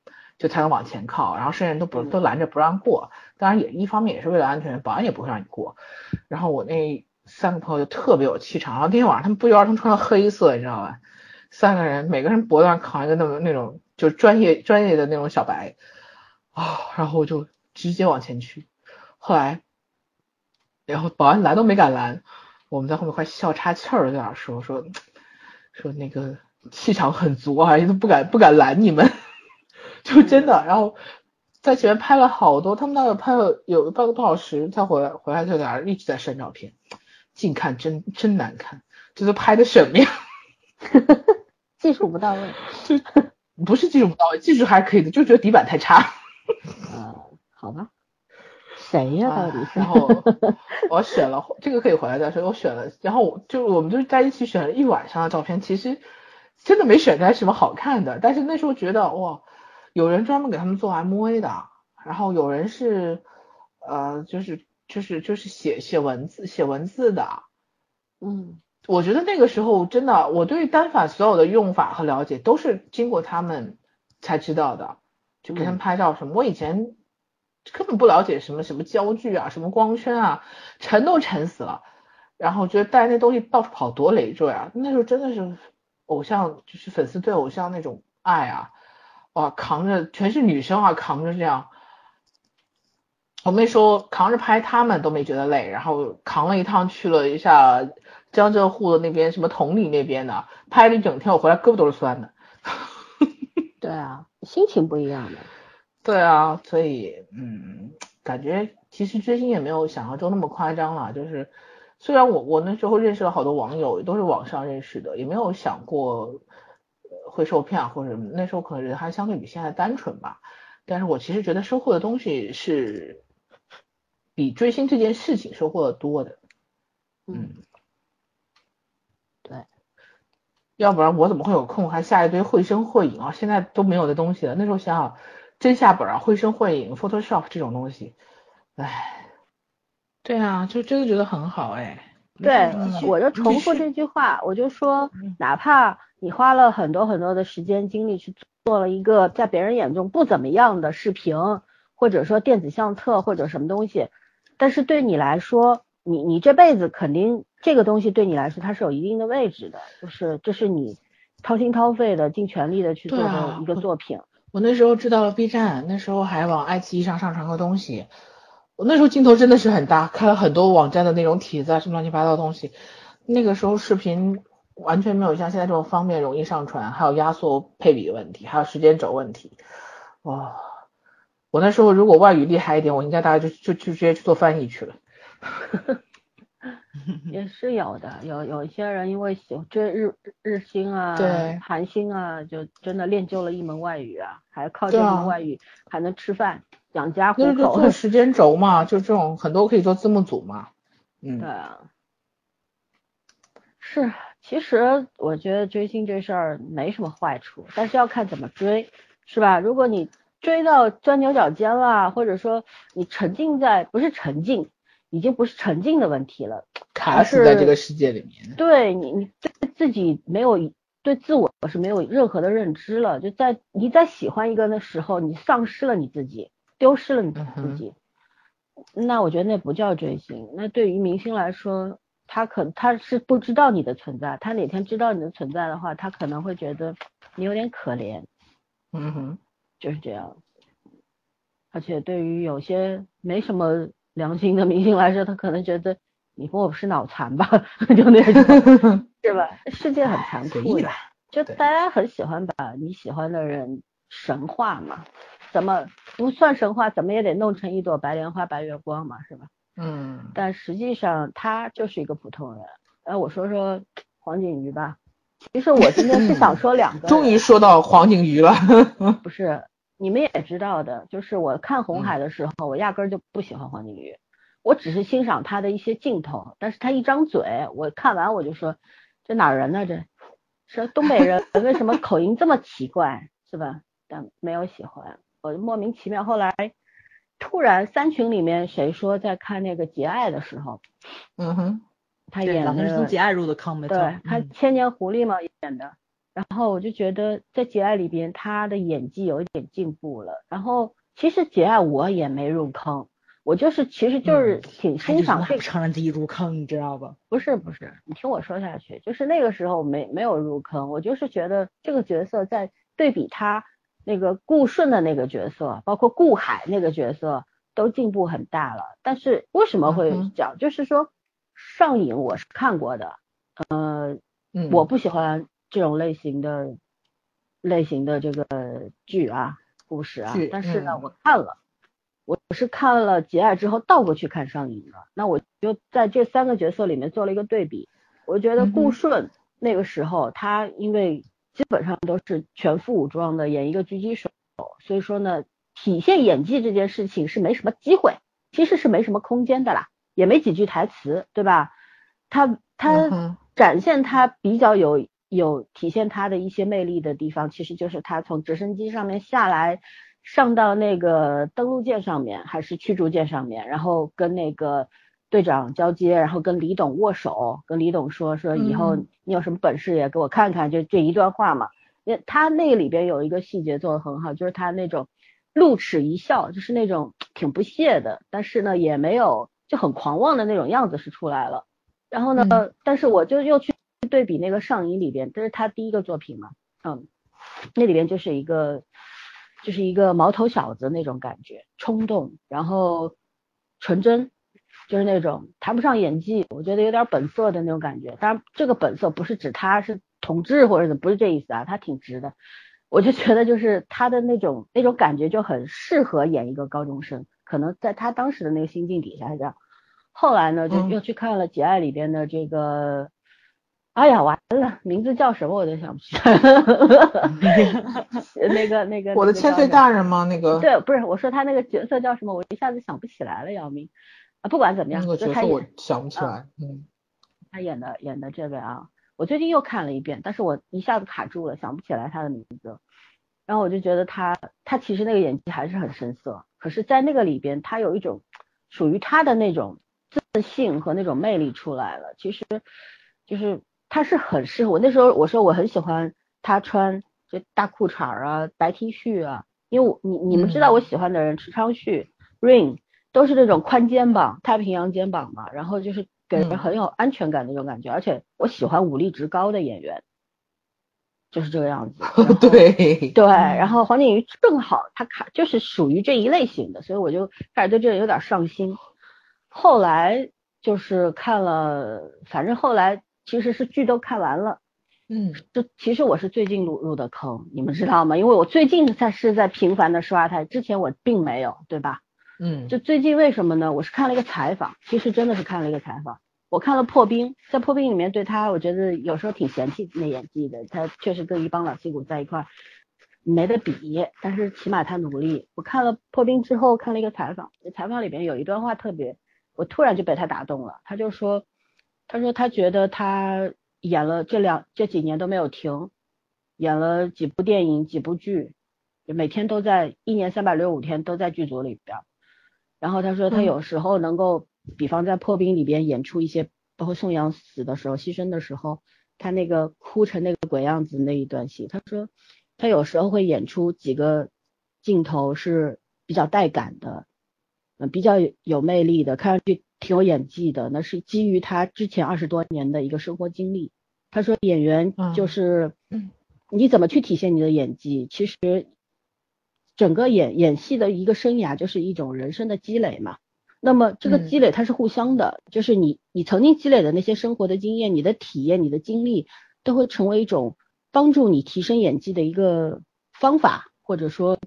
Speaker 2: 就才能往前靠，然后剩下人都不都拦着不让过。当然也一方面也是为了安全，保安也不会让你过。然后我那三个朋友就特别有气场，然后那天晚上他们不约而同穿了黑色，你知道吧？三个人每个人脖子上扛一个那么那种就是专业专业的那种小白啊，然后我就直接往前去。后来，然后保安拦都没敢拦，我们在后面快笑岔气儿了，在那说说说那个气场很足啊，都不敢不敢拦你们，就真的，然后。在前面拍了好多，他们那个拍了有半个多小时，才回来回来就在那一直在删照片，近看真真难看，这都拍的什么呀？
Speaker 1: 技术不到位，
Speaker 2: 就不是技术不到位，技术还可以的，就觉得底板太差。
Speaker 1: 啊，好吧，谁呀？到底是？
Speaker 2: 然后 我选了这个可以回来再说，我选了，然后就我们就在一起选了一晚上的照片，其实真的没选出来什么好看的，但是那时候觉得哇。有人专门给他们做 MV 的，然后有人是，呃，就是就是就是写写文字写文字的，
Speaker 1: 嗯，
Speaker 2: 我觉得那个时候真的，我对单反所有的用法和了解都是经过他们才知道的，就给他们拍照什么，我以前根本不了解什么什么焦距啊，什么光圈啊，沉都沉死了。然后觉得带那东西到处跑多累赘啊！那时候真的是偶像，就是粉丝对偶像那种爱啊，哇，扛着全是女生啊，扛着这样，我没说扛着拍他们都没觉得累，然后扛了一趟去了一下江浙沪的那边什么同里那边的，拍了一整天，我回来胳膊都是酸的。
Speaker 1: 对啊，心情不一样的。
Speaker 2: 对啊，所以嗯，感觉其实追星也没有想象中那么夸张了，就是。虽然我我那时候认识了好多网友，都是网上认识的，也没有想过会受骗或者。那时候可能人还相对比现在单纯吧。但是我其实觉得收获的东西是比追星这件事情收获的多的。
Speaker 1: 嗯，对。
Speaker 2: 要不然我怎么会有空还下一堆绘声绘影啊？现在都没有的东西了。那时候想想真下本啊，绘声绘影、Photoshop 这种东西，唉。对啊，就真的觉得很好哎。
Speaker 1: 对，我就重复这句话，我就说，哪怕你花了很多很多的时间精力去做了一个在别人眼中不怎么样的视频，或者说电子相册或者什么东西，但是对你来说，你你这辈子肯定这个东西对你来说它是有一定的位置的，就是这是你掏心掏肺的、尽全力的去做的一个作品。
Speaker 2: 我那时候知道了 B 站，那时候还往爱奇艺上上传过东西。我那时候镜头真的是很大，看了很多网站的那种帖子啊，什么乱七八糟的东西。那个时候视频完全没有像现在这么方便容易上传，还有压缩配比问题，还有时间轴问题。哇，我那时候如果外语厉害一点，我应该大概就就就直接去做翻译去了。
Speaker 1: 也是有的，有有一些人因为喜追日日星啊，
Speaker 2: 对，
Speaker 1: 韩星啊，就真的练就了一门外语啊，还靠这门外语还能吃饭。养家糊口，
Speaker 2: 做时间轴嘛，就这种很多可以做字幕组嘛。嗯，
Speaker 1: 对啊，是，其实我觉得追星这事儿没什么坏处，但是要看怎么追，是吧？如果你追到钻牛角尖了，或者说你沉浸在不是沉浸，已经不是沉浸的问题了，
Speaker 2: 卡死在这个世界里面。
Speaker 1: 对你，你对自己没有对自我是没有任何的认知了，就在你在喜欢一个人的时候，你丧失了你自己。丢失了你自己，那我觉得那不叫追星。那对于明星来说，他可他是不知道你的存在。他哪天知道你的存在的话，他可能会觉得你有点可怜。
Speaker 2: 嗯哼，
Speaker 1: 就是这样。而且对于有些没什么良心的明星来说，他可能觉得你跟我不是脑残吧？就那种，是吧？世界很残酷的，就大家很喜欢把你喜欢的人神话嘛。怎么不算神话？怎么也得弄成一朵白莲花、白月光嘛，是吧？
Speaker 2: 嗯。
Speaker 1: 但实际上他就是一个普通人。哎，我说说黄景瑜吧。其实我今天是想说两个。
Speaker 2: 终于说到黄景瑜了。
Speaker 1: 不是，你们也知道的，就是我看红海的时候，我压根儿就不喜欢黄景瑜，我只是欣赏他的一些镜头。但是他一张嘴，我看完我就说，这哪人呢？这是东北人，为什么口音这么奇怪，是吧？但没有喜欢。我莫名其妙，后来突然三群里面谁说在看那个《节爱》的时候，
Speaker 2: 嗯哼，
Speaker 1: 他演的
Speaker 3: 是从《节爱》入的坑，没错，
Speaker 1: 对，他千年狐狸嘛演的，然后我就觉得在《节爱》里边他的演技有一点进步了，然后其实《节爱》我也没入坑，我就是其实就是挺欣赏这个，
Speaker 3: 承认自己入坑，你知道吧？
Speaker 1: 不是不是，你听我说下去，就是那个时候没没有入坑，我就是觉得这个角色在对比他。那个顾顺的那个角色，包括顾海那个角色，都进步很大了。但是为什么会讲？就是说上瘾我是看过的，呃，我不喜欢这种类型的类型的这个剧啊，故事啊。但是呢，我看了，我是看了《节爱》之后倒过去看上瘾的。那我就在这三个角色里面做了一个对比，我觉得顾顺那个时候他因为。基本上都是全副武装的演一个狙击手，所以说呢，体现演技这件事情是没什么机会，其实是没什么空间的啦，也没几句台词，对吧？他他展现他比较有有体现他的一些魅力的地方，其实就是他从直升机上面下来，上到那个登陆舰上面还是驱逐舰上面，然后跟那个。队长交接，然后跟李董握手，跟李董说说以后你有什么本事也给我看看，就这一段话嘛。那他那里边有一个细节做的很好，就是他那种露齿一笑，就是那种挺不屑的，但是呢也没有就很狂妄的那种样子是出来了。然后呢，但是我就又去对比那个上衣里边，这是他第一个作品嘛，嗯，那里边就是一个就是一个毛头小子那种感觉，冲动，然后纯真，就是那种谈不上演技，我觉得有点本色的那种感觉。当然，这个本色不是指他是同志或者怎么，不是这意思啊，他挺直的。我就觉得就是他的那种那种感觉就很适合演一个高中生，可能在他当时的那个心境底下是这样。后来呢，就又去看了《简爱》里边的这个，哎呀，完了，名字叫什么我都想不起来。那个那个。
Speaker 2: 我的千岁大人吗？那个。
Speaker 1: 对，不是，我说他那个角色叫什么？我一下子想不起来了，姚明。啊，不管怎么样，
Speaker 2: 那个角色我想不起来。
Speaker 1: 嗯。他演的演的这位啊，我最近又看了一遍，但是我一下子卡住了，想不起来他的名字。然后我就觉得他他其实那个演技还是很生涩，可是，在那个里边，他有一种属于他的那种。自信和那种魅力出来了，其实就是他是很适合我。那时候我说我很喜欢他穿这大裤衩啊、白 T 恤啊，因为我你你们知道我喜欢的人池昌旭、Rain 都是那种宽肩膀、太平洋肩膀嘛，然后就是给人很有安全感的那种感觉。而且我喜欢武力值高的演员，就是这个样子。
Speaker 2: 对
Speaker 1: 对，然后黄景瑜正好他卡就是属于这一类型的，所以我就开始对这个有点上心。后来就是看了，反正后来其实是剧都看完了，
Speaker 2: 嗯，
Speaker 1: 这其实我是最近入入的坑，你们知道吗？因为我最近才是在频繁的刷它，之前我并没有，对吧？
Speaker 2: 嗯，
Speaker 1: 就最近为什么呢？我是看了一个采访，其实真的是看了一个采访，我看了《破冰》，在《破冰》里面对他，我觉得有时候挺嫌弃那演技的，他确实跟一帮老戏骨在一块没得比，但是起码他努力。我看了《破冰》之后，看了一个采访，采访里边有一段话特别。我突然就被他打动了，他就说，他说他觉得他演了这两这几年都没有停，演了几部电影几部剧，每天都在一年三百六十五天都在剧组里边，然后他说他有时候能够，比方在破冰里边演出一些，包括宋阳死的时候牺牲的时候，他那个哭成那个鬼样子那一段戏，他说他有时候会演出几个镜头是比较带感的。嗯，比较有魅力的，看上去挺有演技的，那是基于他之前二十多年的一个生活经历。他说，演员就是，你怎么去体现你的演技？其实，整个演演戏的一个生涯就是一种人生的积累嘛。那么这个积累它是互相的，就是你你曾经积累的那些生活的经验、你的体验、你的经历，都会成为一种帮助你提升演技的一个方法，或者说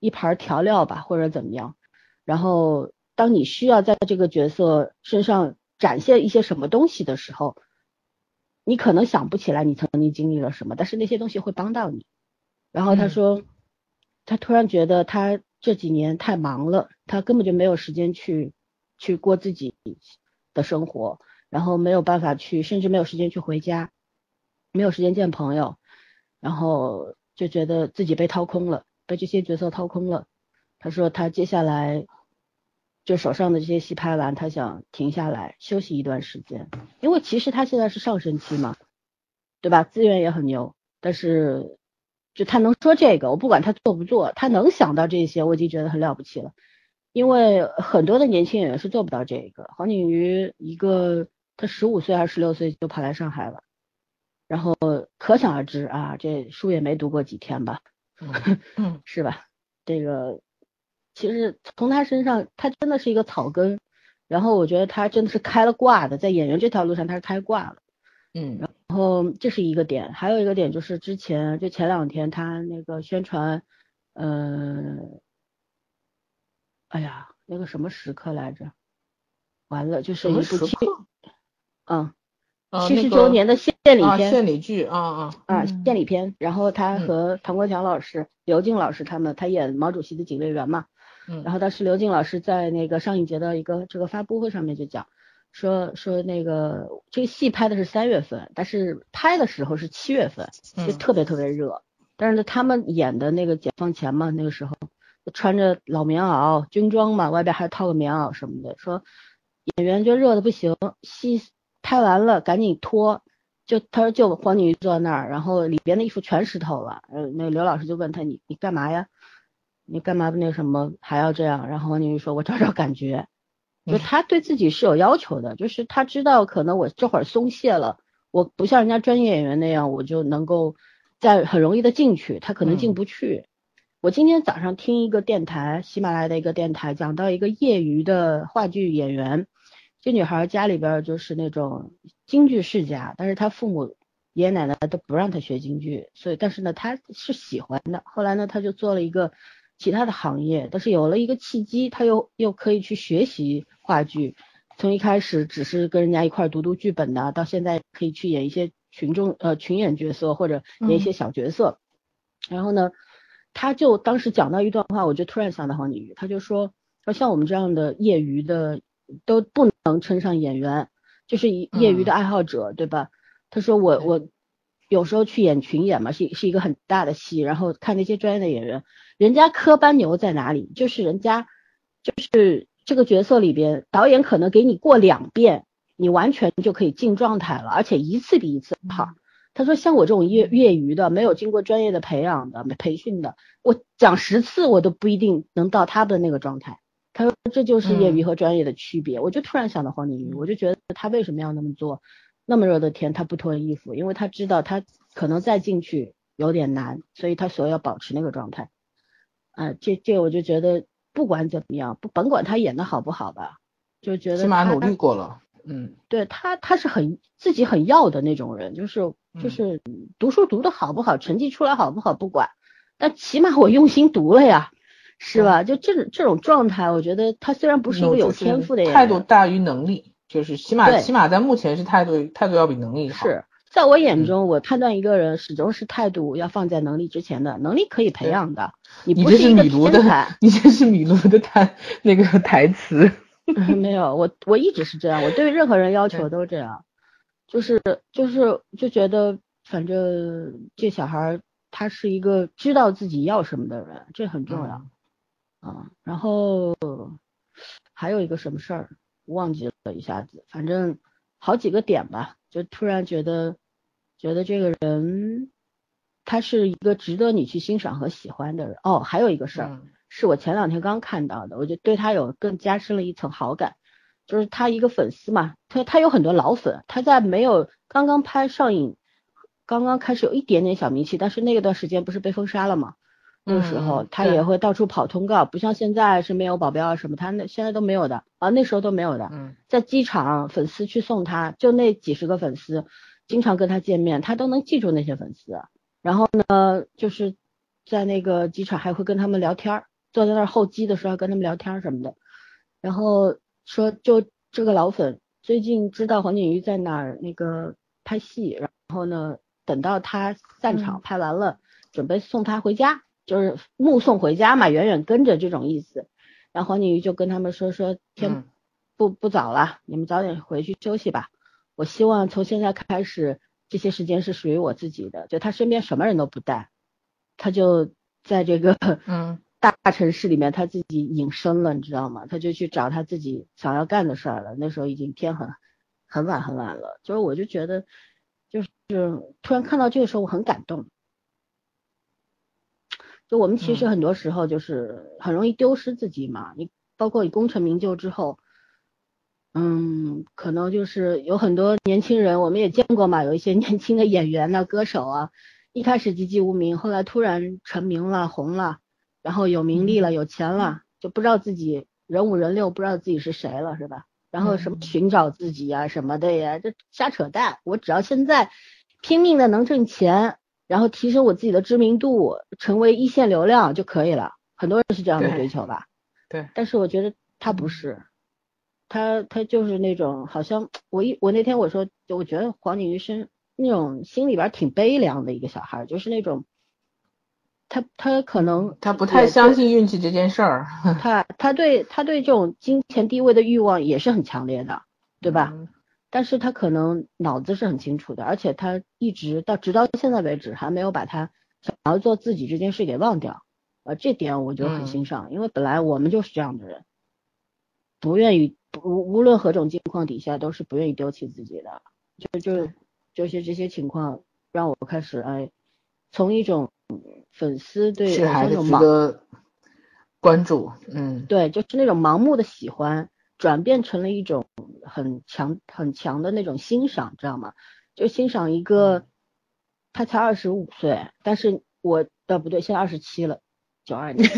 Speaker 1: 一盘调料吧，或者怎么样。然后，当你需要在这个角色身上展现一些什么东西的时候，你可能想不起来你曾经经历了什么，但是那些东西会帮到你。然后他说，他突然觉得他这几年太忙了，他根本就没有时间去去过自己的生活，然后没有办法去，甚至没有时间去回家，没有时间见朋友，然后就觉得自己被掏空了，被这些角色掏空了。他说他接下来。就手上的这些戏拍完，他想停下来休息一段时间，因为其实他现在是上升期嘛，对吧？资源也很牛，但是就他能说这个，我不管他做不做，他能想到这些，我已经觉得很了不起了。因为很多的年轻演员是做不到这个。黄景瑜一个，他十五岁还是十六岁就跑来上海了，然后可想而知啊，这书也没读过几天吧，
Speaker 2: 嗯，
Speaker 1: 是吧？这个。其实从他身上，他真的是一个草根，然后我觉得他真的是开了挂的，在演员这条路上他是开挂了，
Speaker 2: 嗯，
Speaker 1: 然后这是一个点，还有一个点就是之前就前两天他那个宣传，嗯，哎呀，那个什么时刻来着？完了，就是一部七，嗯，七十周年的献礼片，
Speaker 2: 献礼剧，啊啊
Speaker 1: 啊，献礼片，然后他和唐国强老师、刘静老师他们，他演毛主席的警卫员嘛。然后当时刘静老师在那个上影节的一个这个发布会上面就讲，说说那个这个戏拍的是三月份，但是拍的时候是七月份，就特别特别热。但是呢，他们演的那个解放前嘛，那个时候穿着老棉袄军装嘛，外边还套个棉袄什么的。说演员就热的不行，戏拍完了赶紧脱，就他说就黄景瑜坐那儿，然后里边的衣服全湿透了。呃，那刘老师就问他你你干嘛呀？你干嘛那什么还要这样？然后黄景瑜说：“我找找感觉。”就他对自己是有要求的，就是他知道可能我这会儿松懈了，我不像人家专业演员那样，我就能够在很容易的进去，他可能进不去。我今天早上听一个电台，喜马拉雅的一个电台，讲到一个业余的话剧演员，这女孩家里边就是那种京剧世家，但是她父母爷爷奶奶都不让她学京剧，所以但是呢，她是喜欢的。后来呢，她就做了一个其他的行业，但是有了一个契机，他又又可以去学习话剧。从一开始只是跟人家一块读读剧本的，到现在可以去演一些群众呃群演角色或者演一些小角色，然后呢。他就当时讲到一段话，我就突然想到黄景瑜，他就说，说像我们这样的业余的都不能称上演员，就是业余的爱好者，对吧？他说我我有时候去演群演嘛，是是一个很大的戏，然后看那些专业的演员，人家科班牛在哪里？就是人家就是这个角色里边，导演可能给你过两遍，你完全就可以进状态了，而且一次比一次好。他说：“像我这种业业余的，没有经过专业的培养的、培训的，我讲十次我都不一定能到他的那个状态。”他说：“这就是业余和专业的区别。”我就突然想到黄景瑜，我就觉得他为什么要那么做？那么热的天他不脱衣服，因为他知道他可能再进去有点难，所以他所要保持那个状态。啊，这这我就觉得不管怎么样，不甭管他演的好不好吧，就觉得
Speaker 2: 起码努力过了。嗯，
Speaker 1: 对他他是很自己很要的那种人，就是就是读书读的好不好，成绩出来好不好不管，但起码我用心读了呀，是吧？就这种这种状态，我觉得他虽然不是一个有天赋的人，
Speaker 2: 态度大于能力，就是起码起码在目前是态度态度要比能力
Speaker 1: 好。是在我眼中，我判断一个人始终是态度要放在能力之前的，能力可以培养的。
Speaker 2: 你
Speaker 1: 不是
Speaker 2: 米卢的，你这是米卢的台那个台词。
Speaker 1: 没有，我我一直是这样，我对任何人要求都这样，就是就是就觉得反正这小孩他是一个知道自己要什么的人，这很重要啊。然后还有一个什么事儿忘记了一下子，反正好几个点吧，就突然觉得觉得这个人他是一个值得你去欣赏和喜欢的人。哦，还有一个事儿。是我前两天刚看到的，我就对他有更加深了一层好感。就是他一个粉丝嘛，他他有很多老粉，他在没有刚刚拍上映，刚刚开始有一点点小名气，但是那个段时间不是被封杀了吗？那个时候他也会到处跑通告，不像现在是没有保镖啊什么，他那现在都没有的啊，那时候都没有的。在机场粉丝去送他，就那几十个粉丝，经常跟他见面，他都能记住那些粉丝。然后呢，就是在那个机场还会跟他们聊天儿。坐在那儿候机的时候跟他们聊天什么的，然后说就这个老粉最近知道黄景瑜在哪儿那个拍戏，然后呢等到他散场拍完了，准备送他回家，就是目送回家嘛，远远跟着这种意思。然后黄景瑜就跟他们说说天不不早了，你们早点回去休息吧。我希望从现在开始这些时间是属于我自己的，就他身边什么人都不带，他就在这个
Speaker 2: 嗯。
Speaker 1: 大城市里面，他自己隐身了，你知道吗？他就去找他自己想要干的事儿了。那时候已经天很很晚很晚了，就是我就觉得，就是突然看到这个时候，我很感动。就我们其实很多时候就是很容易丢失自己嘛。你包括你功成名就之后，嗯，可能就是有很多年轻人，我们也见过嘛，有一些年轻的演员呐、歌手啊，一开始籍籍无名，后来突然成名了、红了。然后有名利了，有钱了，就不知道自己人五人六，不知道自己是谁了，是吧？然后什么寻找自己呀什么的呀，这瞎扯淡。我只要现在拼命的能挣钱，然后提升我自己的知名度，成为一线流量就可以了。很多人是这样的追求吧？
Speaker 2: 对。
Speaker 1: 但是我觉得他不是，他他就是那种好像我一我那天我说，我觉得黄景瑜是那种心里边挺悲凉的一个小孩，就是那种。他他可能
Speaker 2: 他不太相信运气这件事儿，
Speaker 1: 他他对他对这种金钱地位的欲望也是很强烈的，对吧？但是他可能脑子是很清楚的，而且他一直到直到现在为止还没有把他想要做自己这件事给忘掉，呃，这点我就很欣赏，因为本来我们就是这样的人，不愿意无无论何种境况底下都是不愿意丢弃自己的，就就就是这些情况让我开始哎从一种。粉丝对
Speaker 2: 是还是值得关注，嗯，
Speaker 1: 对，就是那种盲目的喜欢，转变成了一种很强很强的那种欣赏，知道吗？就欣赏一个，他才二十五岁，但是我呃不对，现在二十七了，九二年，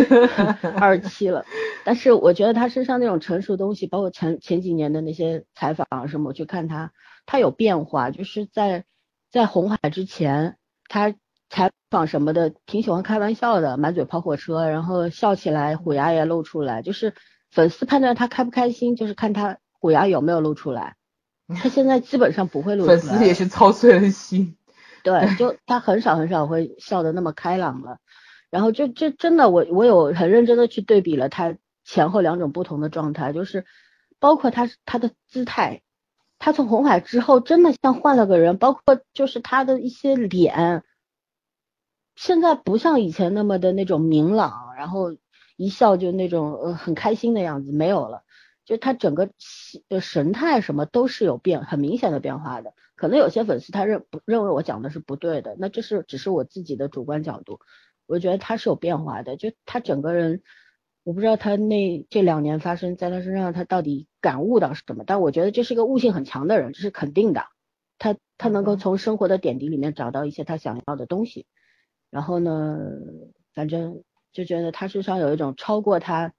Speaker 1: 二十七了，但是我觉得他身上那种成熟东西，包括前前几年的那些采访什么，我去看他，他有变化，就是在在红海之前，他采访什么的挺喜欢开玩笑的，满嘴跑火车，然后笑起来虎牙也露出来，就是粉丝判断他开不开心，就是看他虎牙有没有露出来。他现在基本上不会露出来。
Speaker 2: 粉丝也是操碎了心。
Speaker 1: 对，就他很少很少会笑得那么开朗了。然后就这真的，我我有很认真的去对比了他前后两种不同的状态，就是包括他他的姿态，他从红海之后真的像换了个人，包括就是他的一些脸，现在不像以前那么的那种明朗，然后一笑就那种呃很开心的样子没有了。就他整个的神态什么都是有变，很明显的变化的。可能有些粉丝他认不认为我讲的是不对的，那这是只是我自己的主观角度。我觉得他是有变化的，就他整个人，我不知道他那这两年发生在他身上，他到底感悟到什么？但我觉得这是一个悟性很强的人，这是肯定的。他他能够从生活的点滴里面找到一些他想要的东西。然后呢，反正就觉得他身上有一种超过他。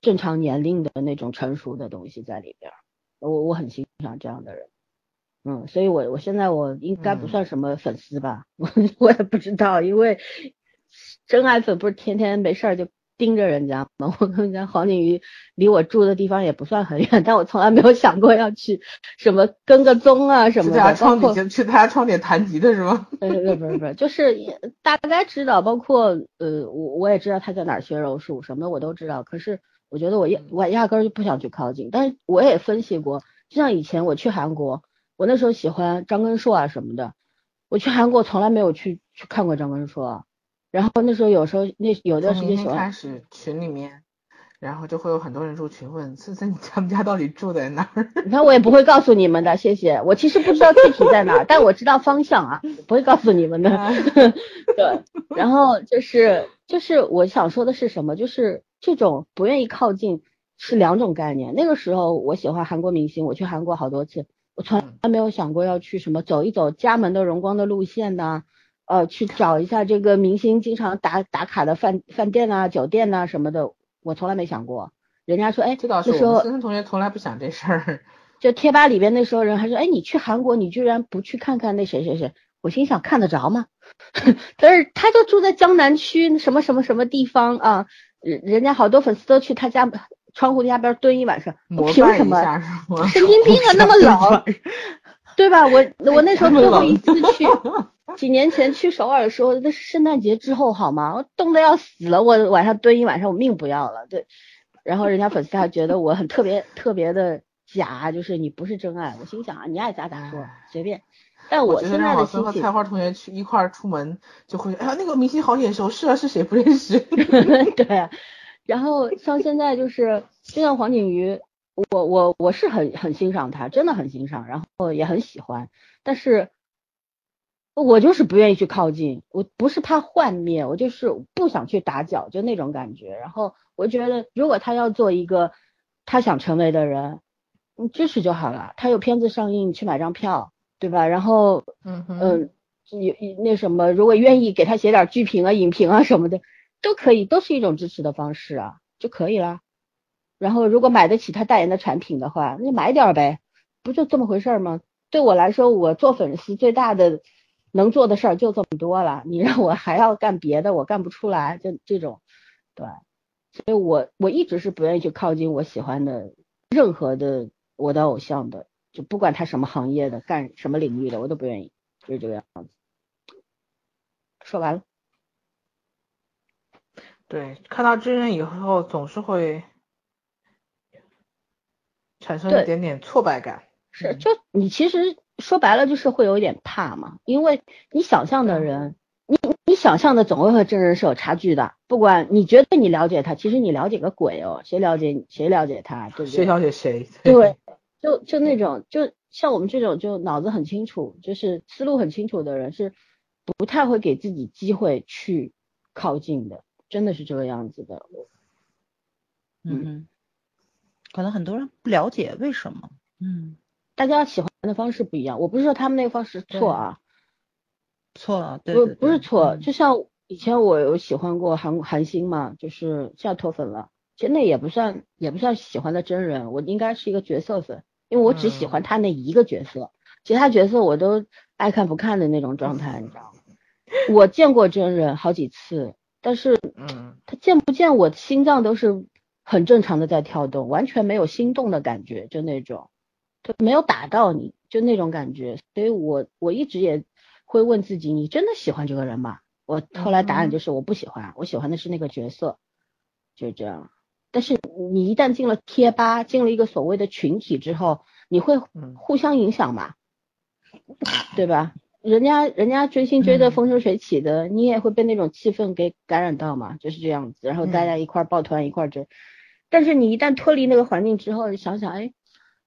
Speaker 1: 正常年龄的那种成熟的东西在里边，我我很欣赏这样的人，嗯，所以我我现在我应该不算什么粉丝吧，我 我也不知道，因为真爱粉不是天天没事儿就盯着人家嘛？我跟人家黄景瑜离我住的地方也不算很远，但我从来没有想过要去什么跟个踪啊什么的。
Speaker 2: 在他窗底下去他家窗点弹吉的是吗？
Speaker 1: 呃，不是不是，就是大概知道，包括呃我我也知道他在哪儿学柔术什么的我都知道，可是。我觉得我压我压根儿就不想去靠近，但是我也分析过，就像以前我去韩国，我那时候喜欢张根硕啊什么的，我去韩国从来没有去去看过张根硕，然后那时候有时候那有段时间喜欢
Speaker 2: 开始群里面，然后就会有很多人入群问，森森他们家到底住在哪儿？
Speaker 1: 你看我也不会告诉你们的，谢谢。我其实不知道具体在哪儿，但我知道方向啊，不会告诉你们的。对，然后就是就是我想说的是什么，就是。这种不愿意靠近是两种概念。那个时候我喜欢韩国明星，我去韩国好多次，我从来没有想过要去什么走一走家门的荣光的路线呐，呃，去找一下这个明星经常打打卡的饭饭店啊、酒店呐什么的，我从来没想过。人家说，哎，那时候
Speaker 2: 森森同学从来不想这事儿。
Speaker 1: 就贴吧里边那时候人还说，哎，你去韩国，你居然不去看看那谁谁谁？我心想，看得着吗？但是他就住在江南区什么什么什么地方啊？人人家好多粉丝都去他家窗户下边蹲一晚上，凭什么？神经病啊，那么冷，对吧？我我那时候最后一次去，几年前去首尔的时候，那是圣诞节之后好吗？我冻得要死了，我晚上蹲一晚上，我命不要了。对，然后人家粉丝还觉得我很特别特别的假，就是你不是真爱。我心想啊，你爱咋咋说，随便。但我现在的心
Speaker 2: 情，菜花同学去一块出门就会，哎呀，那个明星好眼熟，是啊，是谁不认识？
Speaker 1: 对，然后像现在就是，就像黄景瑜，我我我是很很欣赏他，真的很欣赏，然后也很喜欢，但是，我就是不愿意去靠近，我不是怕幻灭，我就是不想去打搅，就那种感觉。然后我觉得，如果他要做一个他想成为的人，你支持就好了。他有片子上映，去买张票。对吧？然后，嗯嗯，有那什么，如果愿意给他写点剧评啊、影评啊什么的，都可以，都是一种支持的方式啊，就可以了。然后，如果买得起他代言的产品的话，那就买点呗，不就这么回事吗？对我来说，我做粉丝最大的能做的事儿就这么多了。你让我还要干别的，我干不出来。就这种，对，所以我我一直是不愿意去靠近我喜欢的任何的我的偶像的。就不管他什么行业的，干什么领域的，我都不愿意，就是这个样子。说完了。
Speaker 2: 对，看到真人以后，总是会产生一点点挫败感。
Speaker 1: 是，就你其实说白了就是会有一点怕嘛，因为你想象的人，你你想象的总会和真人是有差距的。不管你觉得你了解他，其实你了解个鬼哦，谁了解谁了解他，对不对？
Speaker 2: 谁了解谁？
Speaker 1: 对。就就那种，就像我们这种，就脑子很清楚，就是思路很清楚的人，是不太会给自己机会去靠近的，真的是这个样子的。
Speaker 3: 嗯，可能很多人不了解为什么。
Speaker 1: 嗯，大家喜欢的方式不一样。我不是说他们那个方式错啊，
Speaker 3: 错，对
Speaker 1: 不不是错。就像以前我有喜欢过韩韩星嘛，就是现在脱粉了。其实那也不算也不算喜欢的真人，我应该是一个角色粉，因为我只喜欢他那一个角色，其他角色我都爱看不看的那种状态，你知道吗？我见过真人好几次，但是，嗯，他见不见我心脏都是很正常的在跳动，完全没有心动的感觉，就那种，他没有打到你，就那种感觉，所以我我一直也会问自己，你真的喜欢这个人吗？我后来答案就是我不喜欢，我喜欢的是那个角色，就是这样。但是你一旦进了贴吧，进了一个所谓的群体之后，你会互相影响嘛，对吧？人家人家追星追的风生水起的，你也会被那种气氛给感染到嘛，就是这样子。然后大家一块抱团一块追，但是你一旦脱离那个环境之后，你想想，哎，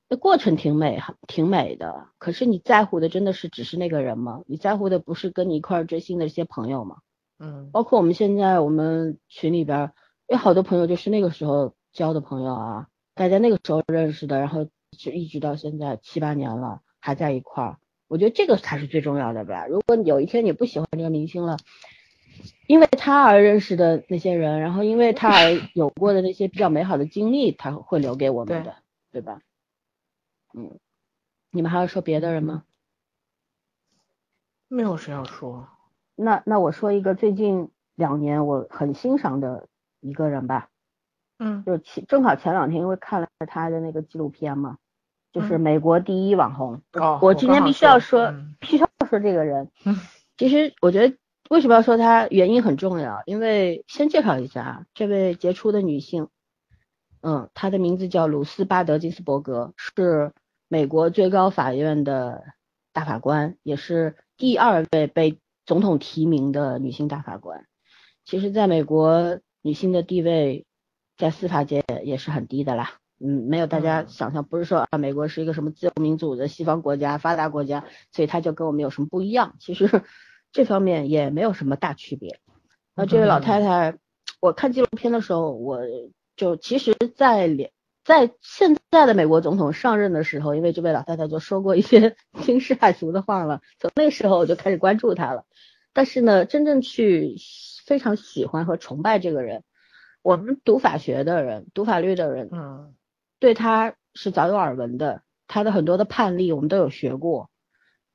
Speaker 1: 那过程挺美，挺美的。可是你在乎的真的是只是那个人吗？你在乎的不是跟你一块追星的这些朋友吗？
Speaker 2: 嗯，
Speaker 1: 包括我们现在我们群里边有好多朋友就是那个时候交的朋友啊，大家那个时候认识的，然后就一直到现在七八年了还在一块儿。我觉得这个才是最重要的吧。如果有一天你不喜欢这个明星了，因为他而认识的那些人，然后因为他而有过的那些比较美好的经历，他会留给我们的，对吧？嗯，你们还要说别的人吗？
Speaker 2: 没有谁要说。
Speaker 1: 那那我说一个最近两年我很欣赏的一个人吧。
Speaker 2: 嗯。
Speaker 1: 就前正好前两天因为看了他的那个纪录片嘛。就是美国第一网红，我今天必须要说，必须要说这个人。其实我觉得为什么要说他，原因很重要，因为先介绍一下这位杰出的女性，嗯，她的名字叫鲁斯巴德金斯伯格，是美国最高法院的大法官，也是第二位被总统提名的女性大法官。其实，在美国，女性的地位在司法界也是很低的啦。嗯，没有大家想象，不是说啊，美国是一个什么自由民主的西方国家、发达国家，所以它就跟我们有什么不一样？其实这方面也没有什么大区别。那这位老太太，我看纪录片的时候，我就其实，在连在现在的美国总统上任的时候，因为这位老太太就说过一些 惊世骇俗的话了，从那时候我就开始关注她了。但是呢，真正去非常喜欢和崇拜这个人，我们读法学的人、读法律的人，
Speaker 2: 嗯。
Speaker 1: 对他是早有耳闻的，他的很多的判例我们都有学过，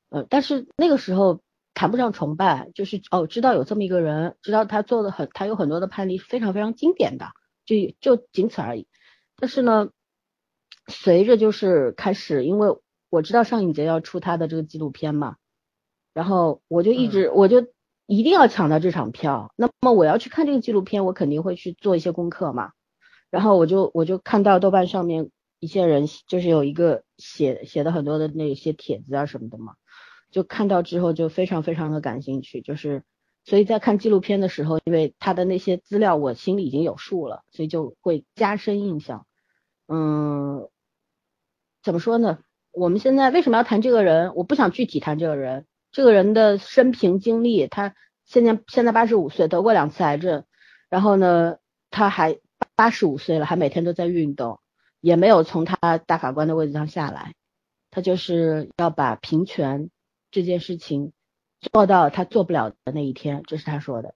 Speaker 1: 呃，但是那个时候谈不上崇拜，就是哦，知道有这么一个人，知道他做的很，他有很多的判例非常非常经典的，就就仅此而已。但是呢，随着就是开始，因为我知道上影节要出他的这个纪录片嘛，然后我就一直我就一定要抢到这场票，那么我要去看这个纪录片，我肯定会去做一些功课嘛。然后我就我就看到豆瓣上面一些人就是有一个写写的很多的那些帖子啊什么的嘛，就看到之后就非常非常的感兴趣，就是所以在看纪录片的时候，因为他的那些资料我心里已经有数了，所以就会加深印象。嗯，怎么说呢？我们现在为什么要谈这个人？我不想具体谈这个人，这个人的生平经历，他现在现在八十五岁，得过两次癌症，然后呢，他还。八十五岁了，还每天都在运动，也没有从他大法官的位置上下来。他就是要把平权这件事情做到他做不了的那一天，这是他说的。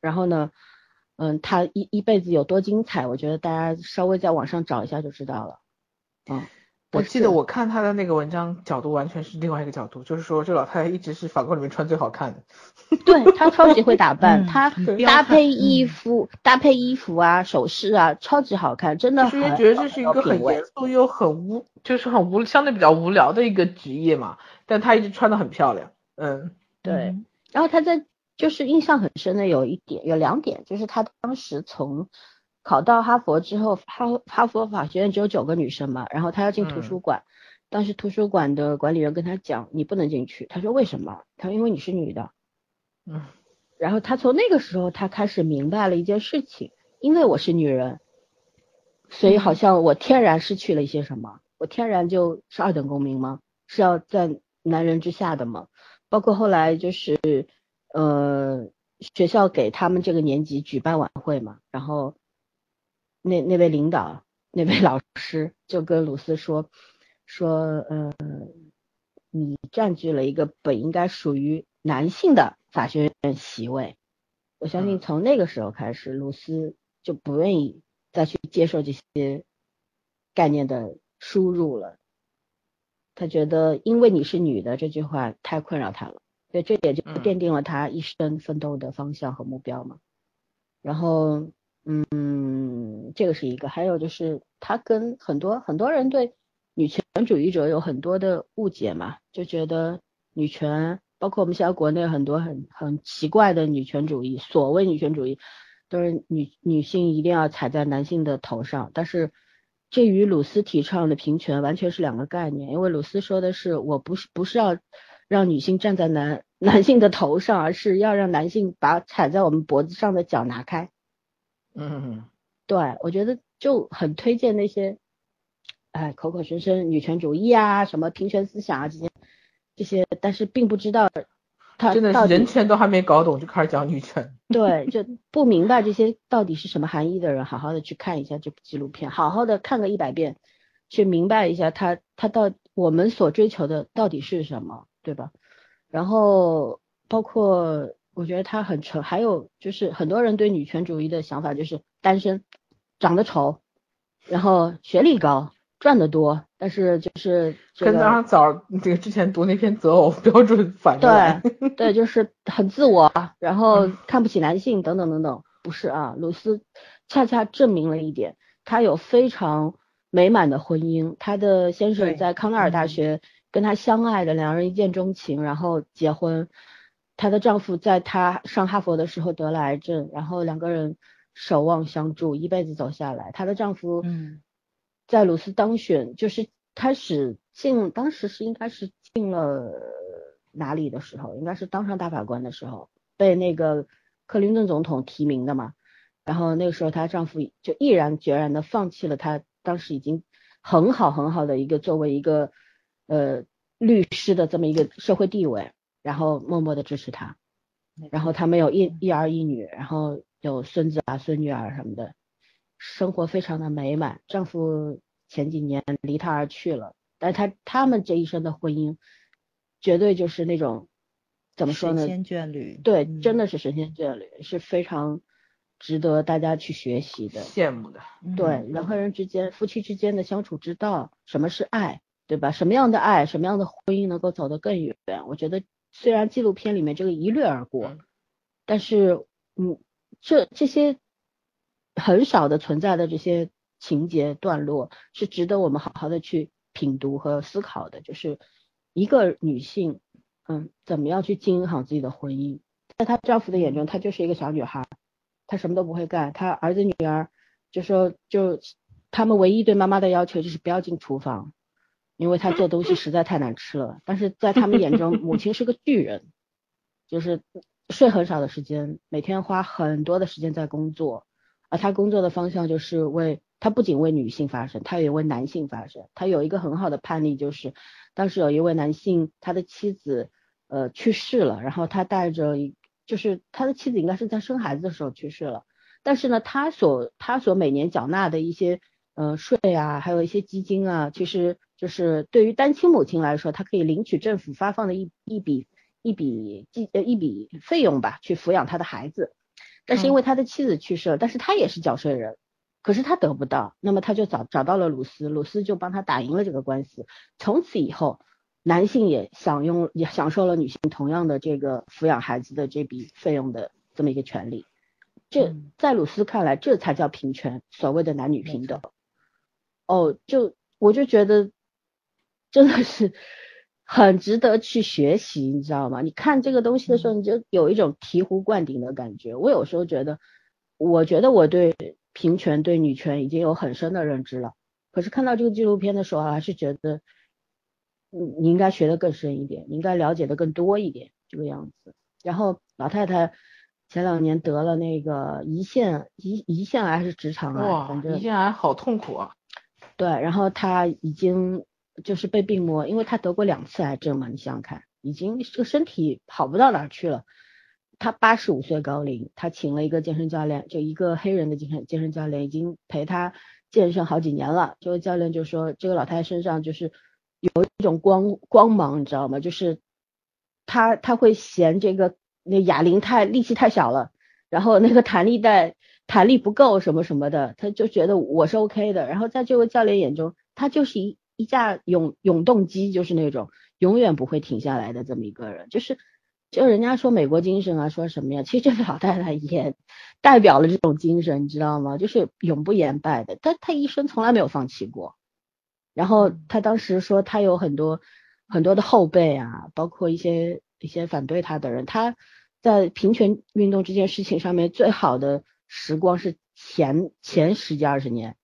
Speaker 1: 然后呢，嗯，他一一辈子有多精彩，我觉得大家稍微在网上找一下就知道了。嗯。
Speaker 2: 我记得我看他的那个文章角度完全是另外一个角度，就是说这老太太一直是法国里面穿最好看的。
Speaker 1: 对她超级会打扮，她搭配衣服、搭配衣服啊、首饰啊，超级好看，真的。
Speaker 2: 其实觉得这是一个很严肃又很无，就是很无相对比较无聊的一个职业嘛，但她一直穿的很漂亮。嗯，
Speaker 1: 对。然后她在就是印象很深的有一点，有两点，就是他当时从。考到哈佛之后，哈哈佛法学院只有九个女生嘛，然后他要进图书馆，当时图书馆的管理员跟他讲，你不能进去。他说为什么？他说因为你是女的。
Speaker 2: 嗯，
Speaker 1: 然后他从那个时候，他开始明白了一件事情，因为我是女人，所以好像我天然失去了一些什么，我天然就是二等公民吗？是要在男人之下的吗？包括后来就是呃学校给他们这个年级举办晚会嘛，然后。那那位领导，那位老师就跟鲁斯说说，呃，你占据了一个本应该属于男性的法学院席位。我相信从那个时候开始，鲁斯就不愿意再去接受这些概念的输入了。他觉得因为你是女的这句话太困扰他了，所以这也就奠定了他一生奋斗的方向和目标嘛。然后，嗯，这个是一个，还有就是他跟很多很多人对女权主义者有很多的误解嘛，就觉得女权。包括我们现在国内很多很很奇怪的女权主义，所谓女权主义都是女女性一定要踩在男性的头上，但是这与鲁斯提倡的平权完全是两个概念。因为鲁斯说的是，我不是不是要让女性站在男 男性的头上，而是要让男性把踩在我们脖子上的脚拿开。
Speaker 2: 嗯，
Speaker 1: 对，我觉得就很推荐那些哎口口声声女权主义啊，什么平权思想啊这些。这些，但是并不知道他
Speaker 2: 真的是人权都还没搞懂就开始讲女权，
Speaker 1: 对，就不明白这些到底是什么含义的人，好好的去看一下这部纪录片，好好的看个一百遍，去明白一下他他到我们所追求的到底是什么，对吧？然后包括我觉得他很丑，还有就是很多人对女权主义的想法就是单身，长得丑，然后学历高。赚得多，但是就是
Speaker 2: 跟早上早这个之前读那篇择偶标准反
Speaker 1: 对对，就是很自我，然后看不起男性等等等等，不是啊，鲁斯恰恰证明了一点，他有非常美满的婚姻，他的先生在康奈尔大学跟她相爱的，两人一见钟情，然后结婚，她的丈夫在她上哈佛的时候得了癌症，然后两个人守望相助，一辈子走下来，她的丈夫嗯。在鲁斯当选，就是开始进，当时是应该是进了哪里的时候，应该是当上大法官的时候，被那个克林顿总统提名的嘛。然后那个时候，她丈夫就毅然决然的放弃了她当时已经很好很好的一个作为一个呃律师的这么一个社会地位，然后默默的支持他。然后他们有一一儿一女，然后有孙子啊孙女儿什么的。生活非常的美满，丈夫前几年离她而去了，但他他们这一生的婚姻，绝对就是那种怎么说呢？
Speaker 3: 神仙眷侣。
Speaker 1: 对，真的是神仙眷侣，是非常值得大家去学习的。
Speaker 2: 羡慕的。
Speaker 1: 对，人和人之间，夫妻之间的相处之道，什么是爱，对吧？什么样的爱，什么样的婚姻能够走得更远？我觉得虽然纪录片里面这个一掠而过，但是嗯，这这些。很少的存在的这些情节段落是值得我们好好的去品读和思考的。就是一个女性，嗯，怎么样去经营好自己的婚姻？在她丈夫的眼中，她就是一个小女孩，她什么都不会干。她儿子女儿就说，就他们唯一对妈妈的要求就是不要进厨房，因为他做东西实在太难吃了。但是在他们眼中，母亲是个巨人，就是睡很少的时间，每天花很多的时间在工作。而他工作的方向就是为他不仅为女性发声，他也为男性发声。他有一个很好的判例，就是当时有一位男性，他的妻子呃去世了，然后他带着一，就是他的妻子应该是在生孩子的时候去世了，但是呢，他所他所每年缴纳的一些呃税啊，还有一些基金啊，其实就是对于单亲母亲来说，她可以领取政府发放的一一笔一笔计呃一笔费用吧，去抚养她的孩子。但是因为他的妻子去世了，但是他也是缴税人，可是他得不到，那么他就找找到了鲁斯，鲁斯就帮他打赢了这个官司，从此以后，男性也享用也享受了女性同样的这个抚养孩子的这笔费用的这么一个权利，这在鲁斯看来，这才叫平权，所谓的男女平等。哦，就我就觉得真的是。很值得去学习，你知道吗？你看这个东西的时候，你就有一种醍醐灌顶的感觉。我有时候觉得，我觉得我对平权、对女权已经有很深的认知了。可是看到这个纪录片的时候，还是觉得，你你应该学的更深一点，你应该了解的更多一点，这个样子。然后老太太前两年得了那个胰腺胰胰腺癌还是直肠癌，反正
Speaker 2: 胰腺癌好痛苦啊。
Speaker 1: 对，然后她已经。就是被病魔，因为他得过两次癌症嘛，你想想看，已经这个身体好不到哪去了。他八十五岁高龄，他请了一个健身教练，就一个黑人的健身健身教练，已经陪他健身好几年了，这位教练就说这个老太太身上就是有一种光光芒，你知道吗？就是她她会嫌这个那哑铃太力气太小了，然后那个弹力带弹力不够什么什么的，他就觉得我是 OK 的。然后在这位教练眼中，他就是一一架永永动机，就是那种永远不会停下来的这么一个人，就是。就人家说美国精神啊，说什么呀？其实这个老太太也代表了这种精神，你知道吗？就是永不言败的，她她一生从来没有放弃过。然后她当时说，她有很多很多的后辈啊，包括一些一些反对她的人。她在平权运动这件事情上面最好的时光是前前十几二十年，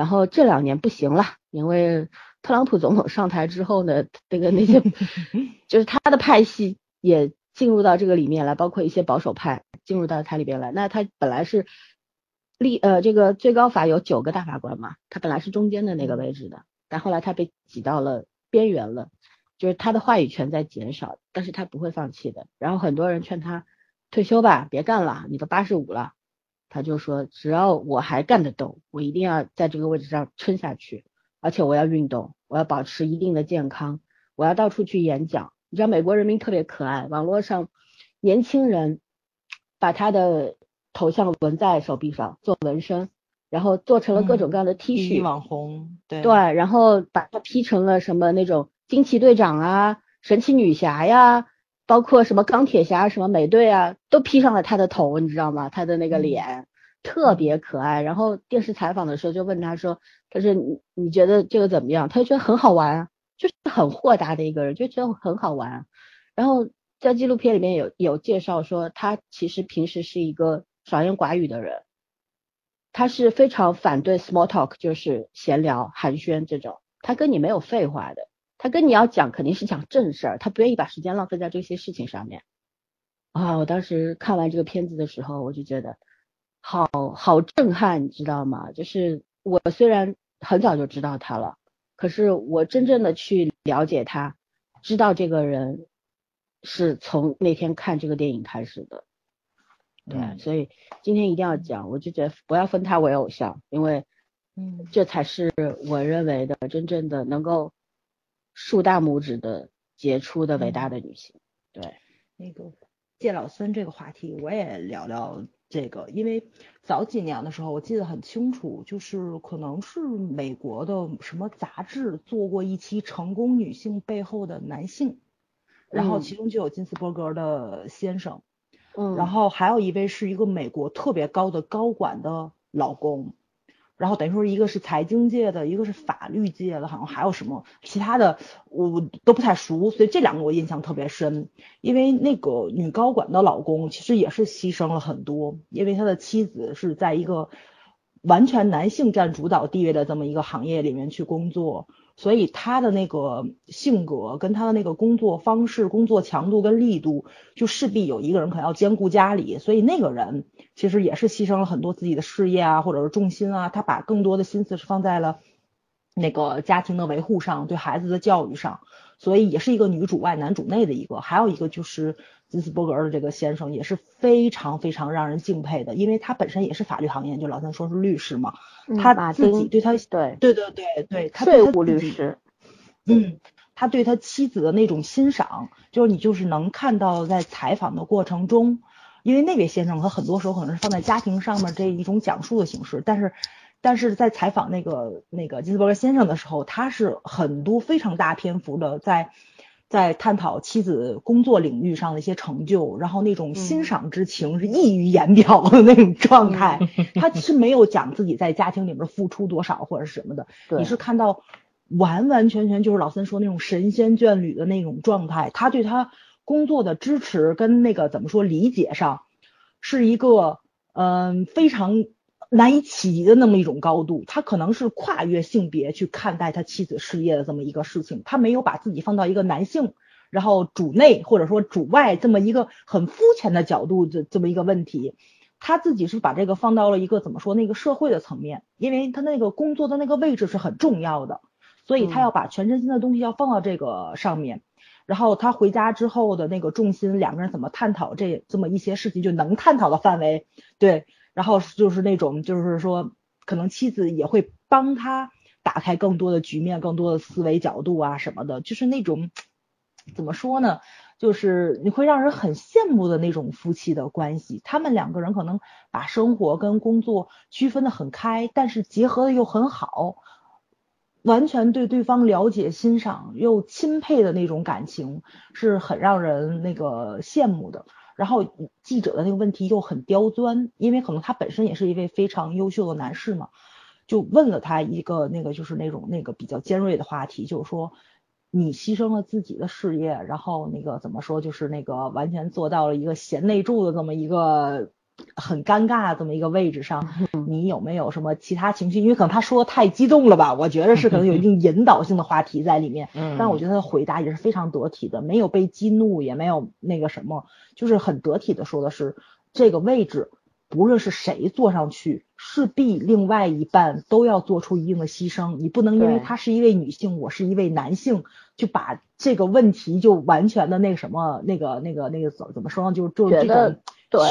Speaker 1: 然后这两年不行了，因为特朗普总统上台之后呢，那个那些 就是他的派系。也进入到这个里面来，包括一些保守派进入到它里边来。那他本来是立呃这个最高法有九个大法官嘛，他本来是中间的那个位置的，但后来他被挤到了边缘了，就是他的话语权在减少，但是他不会放弃的。然后很多人劝他退休吧，别干了，你都八十五了，他就说只要我还干得动，我一定要在这个位置上撑下去，而且我要运动，我要保持一定的健康，我要到处去演讲。你知道美国人民特别可爱，网络上年轻人把他的头像纹在手臂上做纹身，然后做成了各种各样的 T 恤，
Speaker 3: 网红对
Speaker 1: 对，然后把他 P 成了什么那种惊奇队长啊、神奇女侠呀，包括什么钢铁侠、什么美队啊，都披上了他的头，你知道吗？他的那个脸特别可爱。然后电视采访的时候就问他说：“他说你你觉得这个怎么样？”他就觉得很好玩。就是很豁达的一个人，就觉得很好玩。然后在纪录片里面有有介绍说，他其实平时是一个少言寡语的人，他是非常反对 small talk，就是闲聊寒暄这种。他跟你没有废话的，他跟你要讲肯定是讲正事儿，他不愿意把时间浪费在这些事情上面。啊，我当时看完这个片子的时候，我就觉得好好震撼，你知道吗？就是我虽然很早就知道他了。可是我真正的去了解他，知道这个人是从那天看这个电影开始的，对，所以今天一定要讲，我就觉得不要封他为偶像，因为，嗯，这才是我认为的真正的能够竖大拇指的杰出的伟大的女性，对，
Speaker 3: 那个借老孙这个话题，我也聊聊。这个，因为早几年的时候，我记得很清楚，就是可能是美国的什么杂志做过一期成功女性背后的男性，然后其中就有金斯伯格的先生，嗯，然后还有一位是一个美国特别高的高管的老公。然后等于说一个是财经界的，一个是法律界的，好像还有什么其他的，我都不太熟，所以这两个我印象特别深。因为那个女高管的老公其实也是牺牲了很多，因为他的妻子是在一个完全男性占主导地位的这么一个行业里面去工作。所以他的那个性格跟他的那个工作方式、工作强度跟力度，就势必有一个人可能要兼顾家里，所以那个人其实也是牺牲了很多自己的事业啊，或者是重心啊，他把更多的心思是放在了那个家庭的维护上，对孩子的教育上，所以也是一个女主外男主内的一个。还有一个就是金斯伯格的这个先生也是非常非常让人敬佩的，因为他本身也是法律行业，就老三说是律师嘛。他自己对他对对对对对，
Speaker 1: 税务律师，
Speaker 3: 嗯，他对他妻子的那种欣赏，就是你就是能看到在采访的过程中，因为那位先生他很多时候可能是放在家庭上面这一种讲述的形式，但是但是在采访那个那个金斯伯格先生的时候，他是很多非常大篇幅的在。在探讨妻子工作领域上的一些成就，然后那种欣赏之情是溢于言表的那种状态。他是没有讲自己在家庭里面付出多少或者什么的，你是看到完完全全就是老三说那种神仙眷侣的那种状态。他对他工作的支持跟那个怎么说理解上，是一个嗯非常。难以企及的那么一种高度，他可能是跨越性别去看待他妻子事业的这么一个事情，他没有把自己放到一个男性，然后主内或者说主外这么一个很肤浅的角度这这么一个问题，他自己是把这个放到了一个怎么说那个社会的层面，因为他那个工作的那个位置是很重要的，所以他要把全身心的东西要放到这个上面，然后他回家之后的那个重心，两个人怎么探讨这这么一些事情就能探讨的范围，对。然后就是那种，就是说可能妻子也会帮他打开更多的局面、更多的思维角度啊什么的，就是那种怎么说呢？就是你会让人很羡慕的那种夫妻的关系，他们两个人可能把生活跟工作区分的很开，但是结合的又很好，完全对对方了解、欣赏又钦佩的那种感情，是很让人那个羡慕的。然后记者的那个问题又很刁钻，因为可能他本身也是一位非常优秀的男士嘛，就问了他一个那个就是那种那个比较尖锐的话题，就是说。你牺牲了自己的事业，然后那个怎么说，就是那个完全做到了一个贤内助的这么一个很尴尬这么一个位置上，你有没有什么其他情绪？因为可能他说太激动了吧，我觉得是可能有一定引导性的话题在里面。嗯，但我觉得他的回答也是非常得体的，没有被激怒，也没有那个什么，就是很得体的说的是这个位置。不论是谁坐上去，势必另外一半都要做出一定的牺牲。你不能因为她是一位女性，我是一位男性，就把这个问题就完全的那个什么那个那个那个怎怎么说呢？就就这种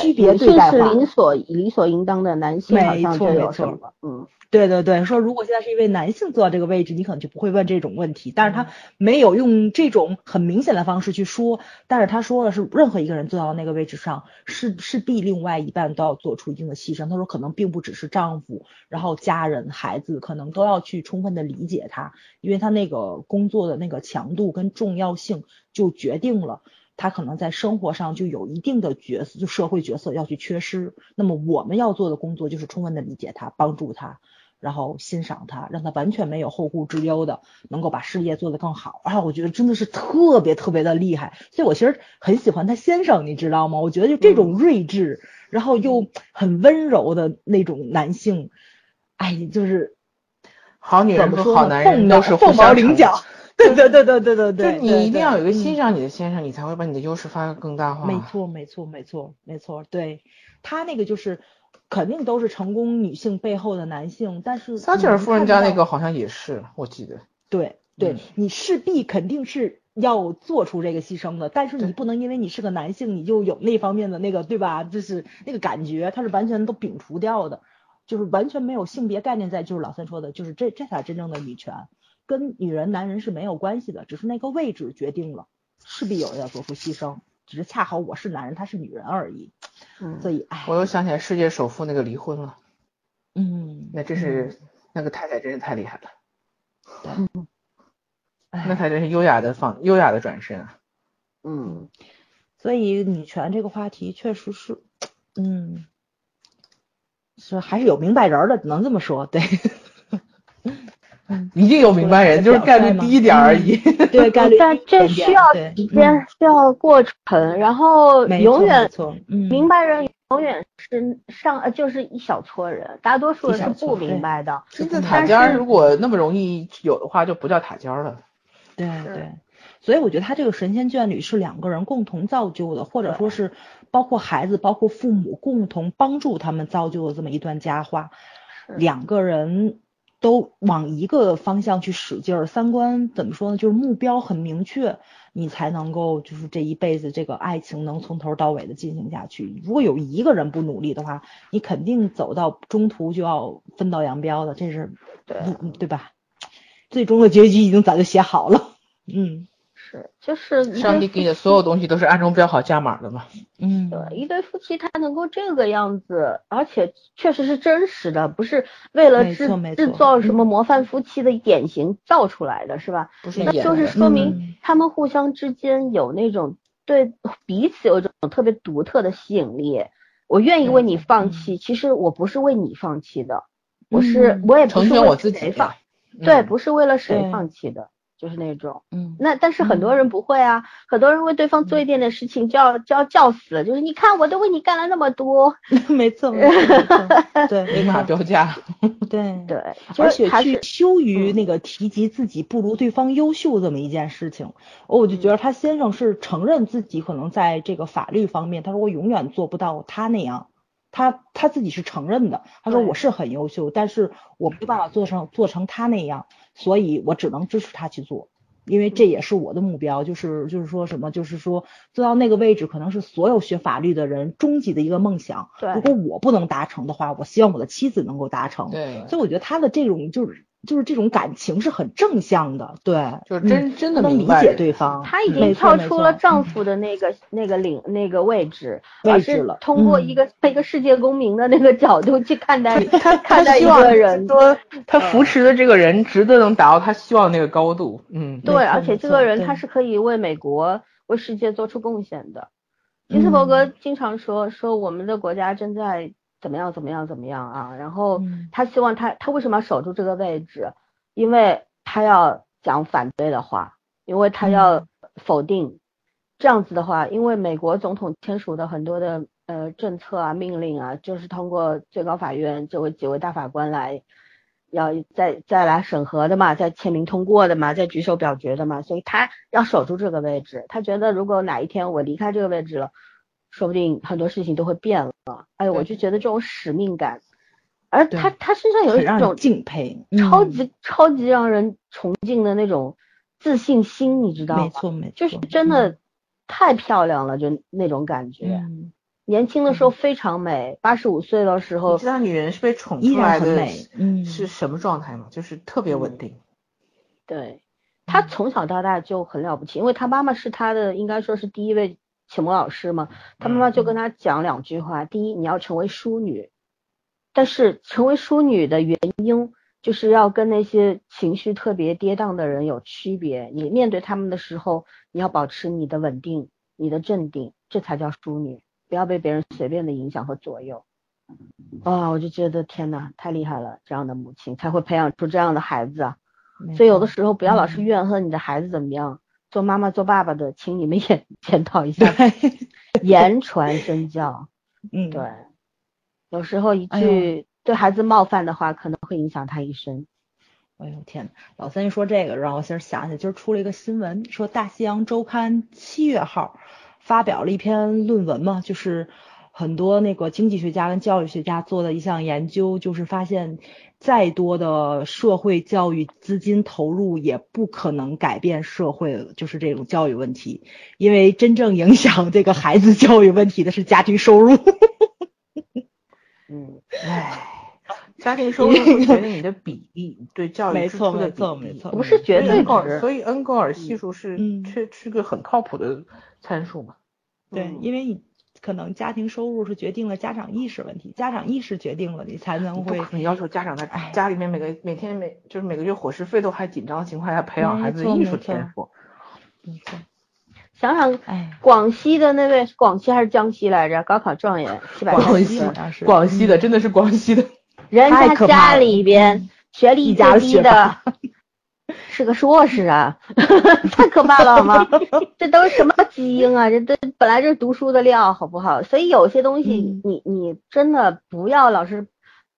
Speaker 3: 区别对待
Speaker 1: 化，是理所理所应当的，男性好像就有什么嗯。
Speaker 3: 对对对，说如果现在是一位男性坐到这个位置，你可能就不会问这种问题。但是他没有用这种很明显的方式去说，但是他说的是任何一个人坐到那个位置上，是势必另外一半都要做出一定的牺牲。他说可能并不只是丈夫，然后家人、孩子可能都要去充分的理解他，因为他那个工作的那个强度跟重要性就决定了。他可能在生活上就有一定的角色，就社会角色要去缺失。那么我们要做的工作就是充分的理解他，帮助他，然后欣赏他，让他完全没有后顾之忧的，能够把事业做得更好。啊，我觉得真的是特别特别的厉害。所以我其实很喜欢他先生，你知道吗？我觉得就这种睿智，然后又很温柔的那种男性，哎，就是
Speaker 2: 好女人和好男人都是
Speaker 3: 凤毛麟角。对对对对对对对，
Speaker 2: 就你一定要有一个欣赏你的先生，你才会把你的优势发挥更大化。
Speaker 3: 没错没错没错没错，对他那个就是肯定都是成功女性背后的男性，但是
Speaker 2: 撒切尔夫人家那个好像也是，我记得。
Speaker 3: 对对，你势必肯定是要做出这个牺牲的，但是你不能因为你是个男性，你就有那方面的那个对吧？就是那个感觉，他是完全都摒除掉的，就是完全没有性别概念在，就是老三说的，就是这这才真正的女权。跟女人、男人是没有关系的，只是那个位置决定了，势必有人要做出牺牲，只是恰好我是男人，她是女人而已。嗯，所以，哎，
Speaker 2: 我又想起来世界首富那个离婚了。
Speaker 3: 嗯，
Speaker 2: 那真是那个太太真是太厉害了。
Speaker 3: 对，
Speaker 2: 那才真是优雅的放优雅的转身
Speaker 1: 啊。嗯，
Speaker 3: 所以女权这个话题确实是，嗯，是还是有明白人的，只能这么说，对。
Speaker 2: 一定有明白人，就是概率低一点而已。
Speaker 3: 对，概率
Speaker 1: 但这需要时间，需要过程，然后永远明白人永远是上呃，就是一小撮人，大多数人是不明白的。
Speaker 2: 金字塔尖如果那么容易有的话，就不叫塔尖了。
Speaker 3: 对对，所以我觉得他这个神仙眷侣是两个人共同造就的，或者说是包括孩子、包括父母共同帮助他们造就的这么一段佳话，两个人。都往一个方向去使劲儿，三观怎么说呢？就是目标很明确，你才能够就是这一辈子这个爱情能从头到尾的进行下去。如果有一个人不努力的话，你肯定走到中途就要分道扬镳的，这是对对吧？最终的结局已经早就写好了，嗯。
Speaker 1: 是，就是
Speaker 2: 上帝给你的所有东西都是暗中标好价码的嘛。
Speaker 3: 嗯，
Speaker 1: 对，一对夫妻他能够这个样子，而且确实是真实的，不是为了制制造什么模范夫妻的典型造出来的，是吧？
Speaker 2: 不是，
Speaker 1: 那就是说明他们互相之间有那种对彼此有一种特别独特的吸引力。我愿意为你放弃，其实我不是为你放弃的，我是我也不是为谁放，对，不是为了谁放弃的。就是那种，嗯，那但是很多人不会啊，很多人为对方做一点点事情就要就要叫死了，就是你看我都为你干了那么多，
Speaker 3: 没错，没错对，
Speaker 2: 明码标价，
Speaker 3: 对
Speaker 1: 对，
Speaker 3: 而且去羞于那个提及自己不如对方优秀这么一件事情，我就觉得他先生是承认自己可能在这个法律方面，他说我永远做不到他那样，他他自己是承认的，他说我是很优秀，但是我没办法做成做成他那样。所以我只能支持他去做，因为这也是我的目标，就是就是说什么，就是说做到那个位置，可能是所有学法律的人终极的一个梦想。
Speaker 1: 对，
Speaker 3: 如果我不能达成的话，我希望我的妻子能够达成。
Speaker 2: 对，
Speaker 3: 所以我觉得他的这种就是。就是这种感情是很正向的，对，
Speaker 2: 就是真真的
Speaker 3: 能理解对方。
Speaker 1: 她已经跳出了丈夫的那个那个领那个位置，
Speaker 3: 位置了。
Speaker 1: 通过一个一个世界公民的那个角度去看待
Speaker 2: 他
Speaker 1: 看待一个人，
Speaker 2: 说他扶持的这个人值得能达到他希望那个高度。嗯，
Speaker 1: 对，而且这个人他是可以为美国为世界做出贡献的。金斯伯格经常说说我们的国家正在。怎么样？怎么样？怎么样啊？然后他希望他他为什么要守住这个位置？因为他要讲反对的话，因为他要否定这样子的话。因为美国总统签署的很多的呃政策啊、命令啊，就是通过最高法院这位几位大法官来要再再来审核的嘛，再签名通过的嘛，再举手表决的嘛，所以他要守住这个位置。他觉得如果哪一天我离开这个位置了。说不定很多事情都会变了，哎，我就觉得这种使命感，而他他身上有一种
Speaker 3: 敬佩，
Speaker 1: 超级超级让人崇敬的那种自信心，你知道吗？
Speaker 3: 没错没错，
Speaker 1: 就是真的太漂亮了，就那种感觉。年轻的时候非常美，八十五岁的时候，
Speaker 2: 你知道女人是被宠出来的，嗯，是什么状态吗？就是特别稳定。
Speaker 1: 对，她从小到大就很了不起，因为她妈妈是她的，应该说是第一位。启蒙老师嘛，他妈妈就跟他讲两句话：第一，你要成为淑女，但是成为淑女的原因就是要跟那些情绪特别跌宕的人有区别。你面对他们的时候，你要保持你的稳定、你的镇定，这才叫淑女，不要被别人随便的影响和左右。啊，我就觉得天呐，太厉害了！这样的母亲才会培养出这样的孩子啊。所以有的时候不要老是怨恨你的孩子怎么样。做妈妈做爸爸的，请你们 也检讨一下，言传身教。
Speaker 3: 嗯，
Speaker 1: 对，有时候一句对孩子冒犯的话，可能会影响他一生。
Speaker 3: 哎呦天老三一说这个，让我先想起今儿出了一个新闻，说《大西洋周刊》七月号发表了一篇论文嘛，就是。很多那个经济学家跟教育学家做的一项研究，就是发现再多的社会教育资金投入也不可能改变社会，就是这种教育问题，因为真正影响这个孩子教育问题的是家庭收入。
Speaker 2: 嗯，唉，家庭收入会决定你的比例，对教育支出的
Speaker 3: 比例，
Speaker 1: 不是绝对值。
Speaker 2: 所以恩格尔系数是确是个很靠谱的参数嘛？
Speaker 3: 对，因为你。可能家庭收入是决定了家长意识问题，家长意识决定了你才能会。
Speaker 2: 你要求家长在家里面每个每天每就是每个月伙食费都还紧张的情况下培养孩子的艺术天赋。
Speaker 3: 没错。
Speaker 1: 想想，哎，广西的那位广西还是江西来着？高考状元，
Speaker 2: 广西广西的真的是广西的，
Speaker 1: 人家家里边学历最低的。是个硕士啊，太可怕了好吗？这都是什么基因啊？这都本来就是读书的料，好不好？所以有些东西，你你真的不要老是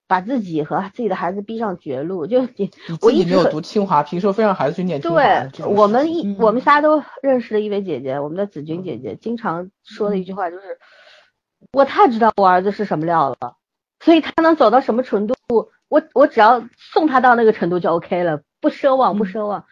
Speaker 1: 把自己和自己的孩子逼上绝路。就你，我一直
Speaker 2: 没有读清华，凭什么非让孩子去念清华？
Speaker 1: 对，我们一我们仨都认识的一位姐姐，我们的子君姐姐经常说的一句话就是：我太知道我儿子是什么料了，所以他能走到什么程度，我我只要送他到那个程度就 OK 了。不奢望，不奢望。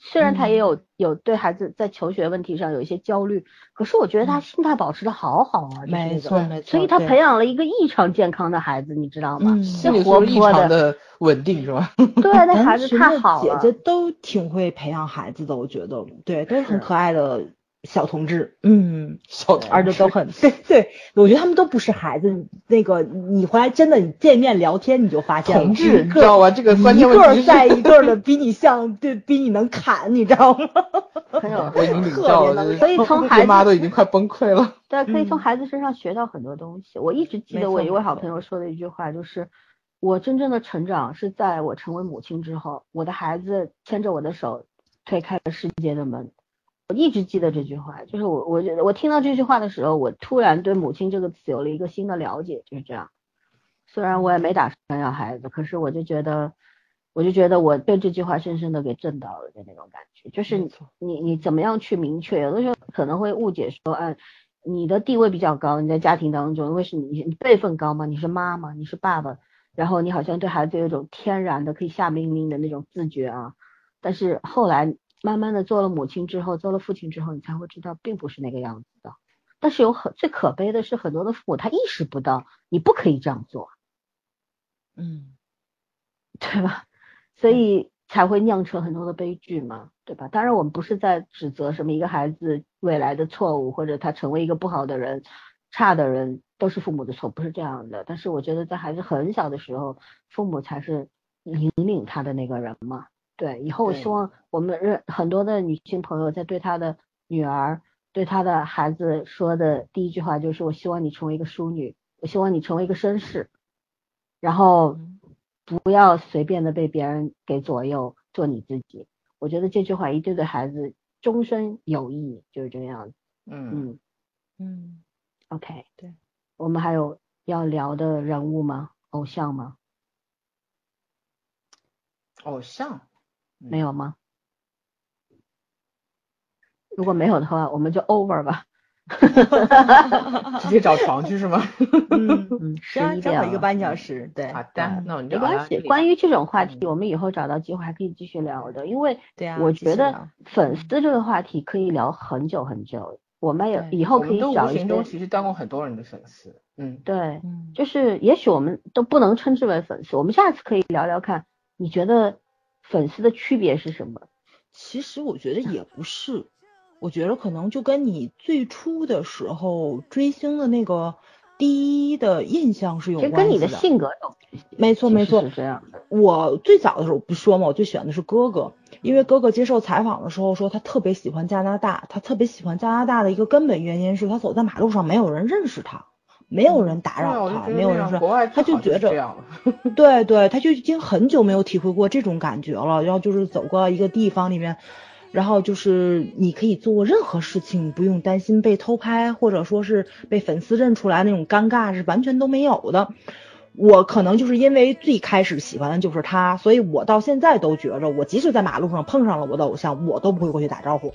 Speaker 1: 虽然他也有有对孩子在求学问题上有一些焦虑，可是我觉得他心态保持的好好啊，
Speaker 3: 没错没错。
Speaker 1: 所以他培养了一个异常健康的孩子，你知道吗？
Speaker 2: 心理
Speaker 1: 活泼
Speaker 2: 的，稳定是吧？
Speaker 1: 对，那孩子太好
Speaker 3: 了。姐姐都挺会培养孩子的，我觉得，对，都是很可爱的。小同志，嗯，
Speaker 2: 小
Speaker 3: 而且都很对对，我觉得他们都不是孩子。那个你回来真的，你见面聊天你就发现
Speaker 2: 同志，你知道吗？这个关键
Speaker 3: 一个在一个的比你像，对比你能砍，你知道吗？
Speaker 1: 很有
Speaker 2: 我已经领教了，
Speaker 1: 所以从孩子
Speaker 2: 妈都已经快崩溃了。
Speaker 1: 对，可以从孩子身上学到很多东西。我一直记得我一位好朋友说的一句话，就是我真正的成长是在我成为母亲之后，我的孩子牵着我的手推开了世界的门。我一直记得这句话，就是我，我觉得我听到这句话的时候，我突然对“母亲”这个词有了一个新的了解，就是这样。虽然我也没打算要孩子，可是我就觉得，我就觉得我被这句话深深的给震到了的那种感觉。就是你你怎么样去明确？有的时候可能会误解说，嗯，你的地位比较高，你在家庭当中，因为是你你辈分高嘛，你是妈妈，你是爸爸，然后你好像对孩子有一种天然的可以下命令的那种自觉啊。但是后来。慢慢的做了母亲之后，做了父亲之后，你才会知道并不是那个样子的。但是有很最可悲的是，很多的父母他意识不到你不可以这样做，
Speaker 3: 嗯，
Speaker 1: 对吧？所以才会酿成很多的悲剧嘛，对吧？当然我们不是在指责什么一个孩子未来的错误，或者他成为一个不好的人、差的人都是父母的错，不是这样的。但是我觉得在孩子很小的时候，父母才是引领他的那个人嘛。对，以后我希望我们认很多的女性朋友在对她的女儿。对她的孩子说的第一句话就是：“我希望你成为一个淑女，我希望你成为一个绅士，然后不要随便的被别人给左右，做你自己。”我觉得这句话一定对孩子终身有益，就是这个样子。
Speaker 2: 嗯
Speaker 3: 嗯嗯
Speaker 1: ，OK，
Speaker 3: 对，
Speaker 1: 我们还有要聊的人物吗？偶像吗？
Speaker 2: 偶像
Speaker 1: 没有吗？如果没有的话，我们就 over 吧，
Speaker 2: 直接找床去是吗？
Speaker 3: 嗯嗯，十一点一个半小时，对，
Speaker 2: 好的，那我们就
Speaker 1: 没关系。关于这种话题，我们以后找到机会还可以继续聊的，因为
Speaker 3: 对
Speaker 1: 我觉得粉丝这个话题可以聊很久很久。我们也以后可以找一些。
Speaker 2: 中其实当过很多人的粉丝，嗯，
Speaker 1: 对，就是也许我们都不能称之为粉丝，我们下次可以聊聊看，你觉得粉丝的区别是什么？
Speaker 3: 其实我觉得也不是。我觉得可能就跟你最初的时候追星的那个第一的印象是有关系
Speaker 1: 的，跟你的性格有。
Speaker 3: 没错没错，
Speaker 1: 是这样的。
Speaker 3: 我最早的时候不说嘛，我最喜欢的是哥哥，因为哥哥接受采访的时候说他特别喜欢加拿大，他特别喜欢加拿大的一个根本原因是他走在马路上没有人认识他，没有人打扰他，没有人说，他就觉着，对对，他就已经很久没有体会过这种感觉了，然后就是走过一个地方里面。然后就是你可以做任何事情，不用担心被偷拍，或者说是被粉丝认出来那种尴尬是完全都没有的。我可能就是因为最开始喜欢的就是他，所以我到现在都觉着，我即使在马路上碰上了我的偶像，我都不会过去打招呼，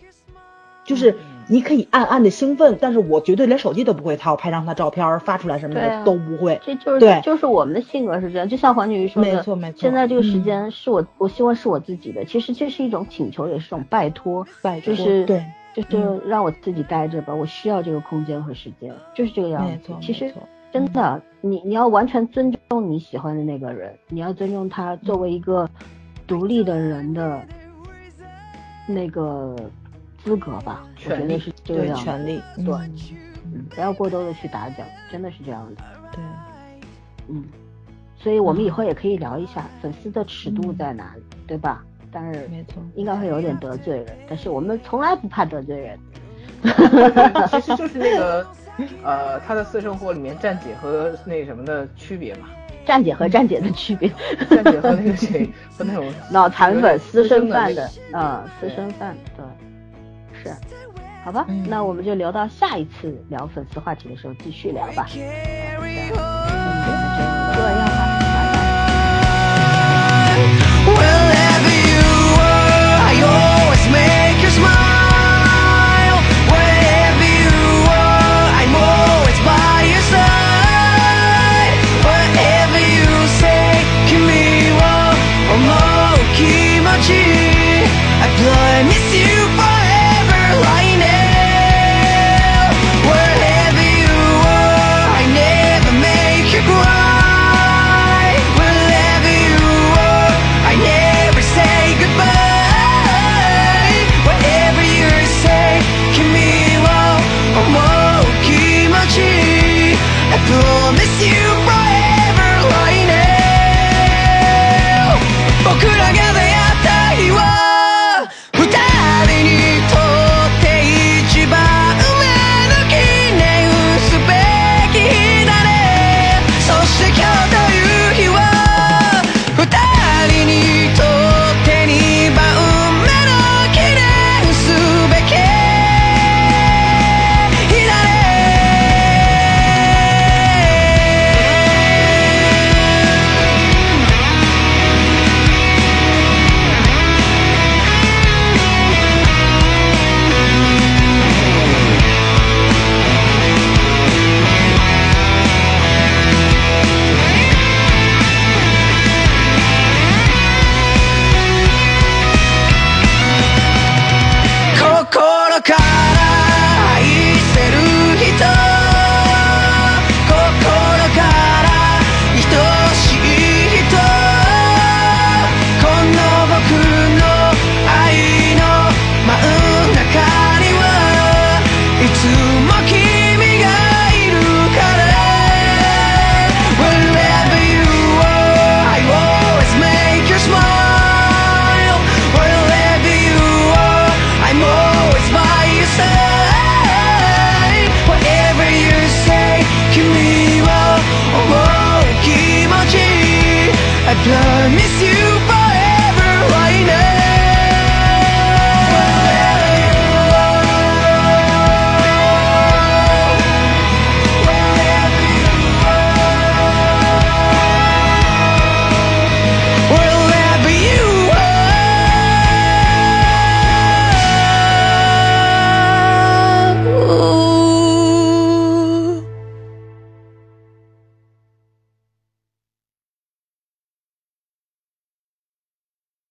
Speaker 3: 就是。你可以暗暗的兴奋，但是我绝对连手机都不会掏，拍张他照片发出来什么的都不会。
Speaker 1: 这就是
Speaker 3: 对，
Speaker 1: 就是我们的性格是这样。就像黄景瑜说
Speaker 3: 的，没错没错。
Speaker 1: 现在这个时间是我，我希望是我自己的。其实这是一种请求，也是一种拜托，
Speaker 3: 拜
Speaker 1: 托，就是
Speaker 3: 对，
Speaker 1: 就是让我自己待着吧。我需要这个空间和时间，就是这个样子。
Speaker 3: 没错，
Speaker 1: 其实真的，你你要完全尊重你喜欢的那个人，你要尊重他作为一个独立的人的那个。资格吧，我觉得是这样。
Speaker 3: 权利，
Speaker 1: 对，嗯，不要过多的去打搅，真的是这样的。
Speaker 3: 对，
Speaker 1: 嗯，所以我们以后也可以聊一下粉丝的尺度在哪里，对吧？但是，
Speaker 3: 没错，
Speaker 1: 应该会有点得罪人，但是我们从来不怕得罪人。
Speaker 2: 其实就是那个，呃，他的私生活里面站姐和那什么的区别嘛。
Speaker 1: 站姐和站姐的区别。
Speaker 2: 站姐和那个谁和那种
Speaker 1: 脑残粉、私生饭
Speaker 2: 的，
Speaker 1: 嗯，私生饭，对。是，好吧，那我们就留到下一次聊粉丝话题的时候继续聊吧。嗯，那就这样吧，拜拜。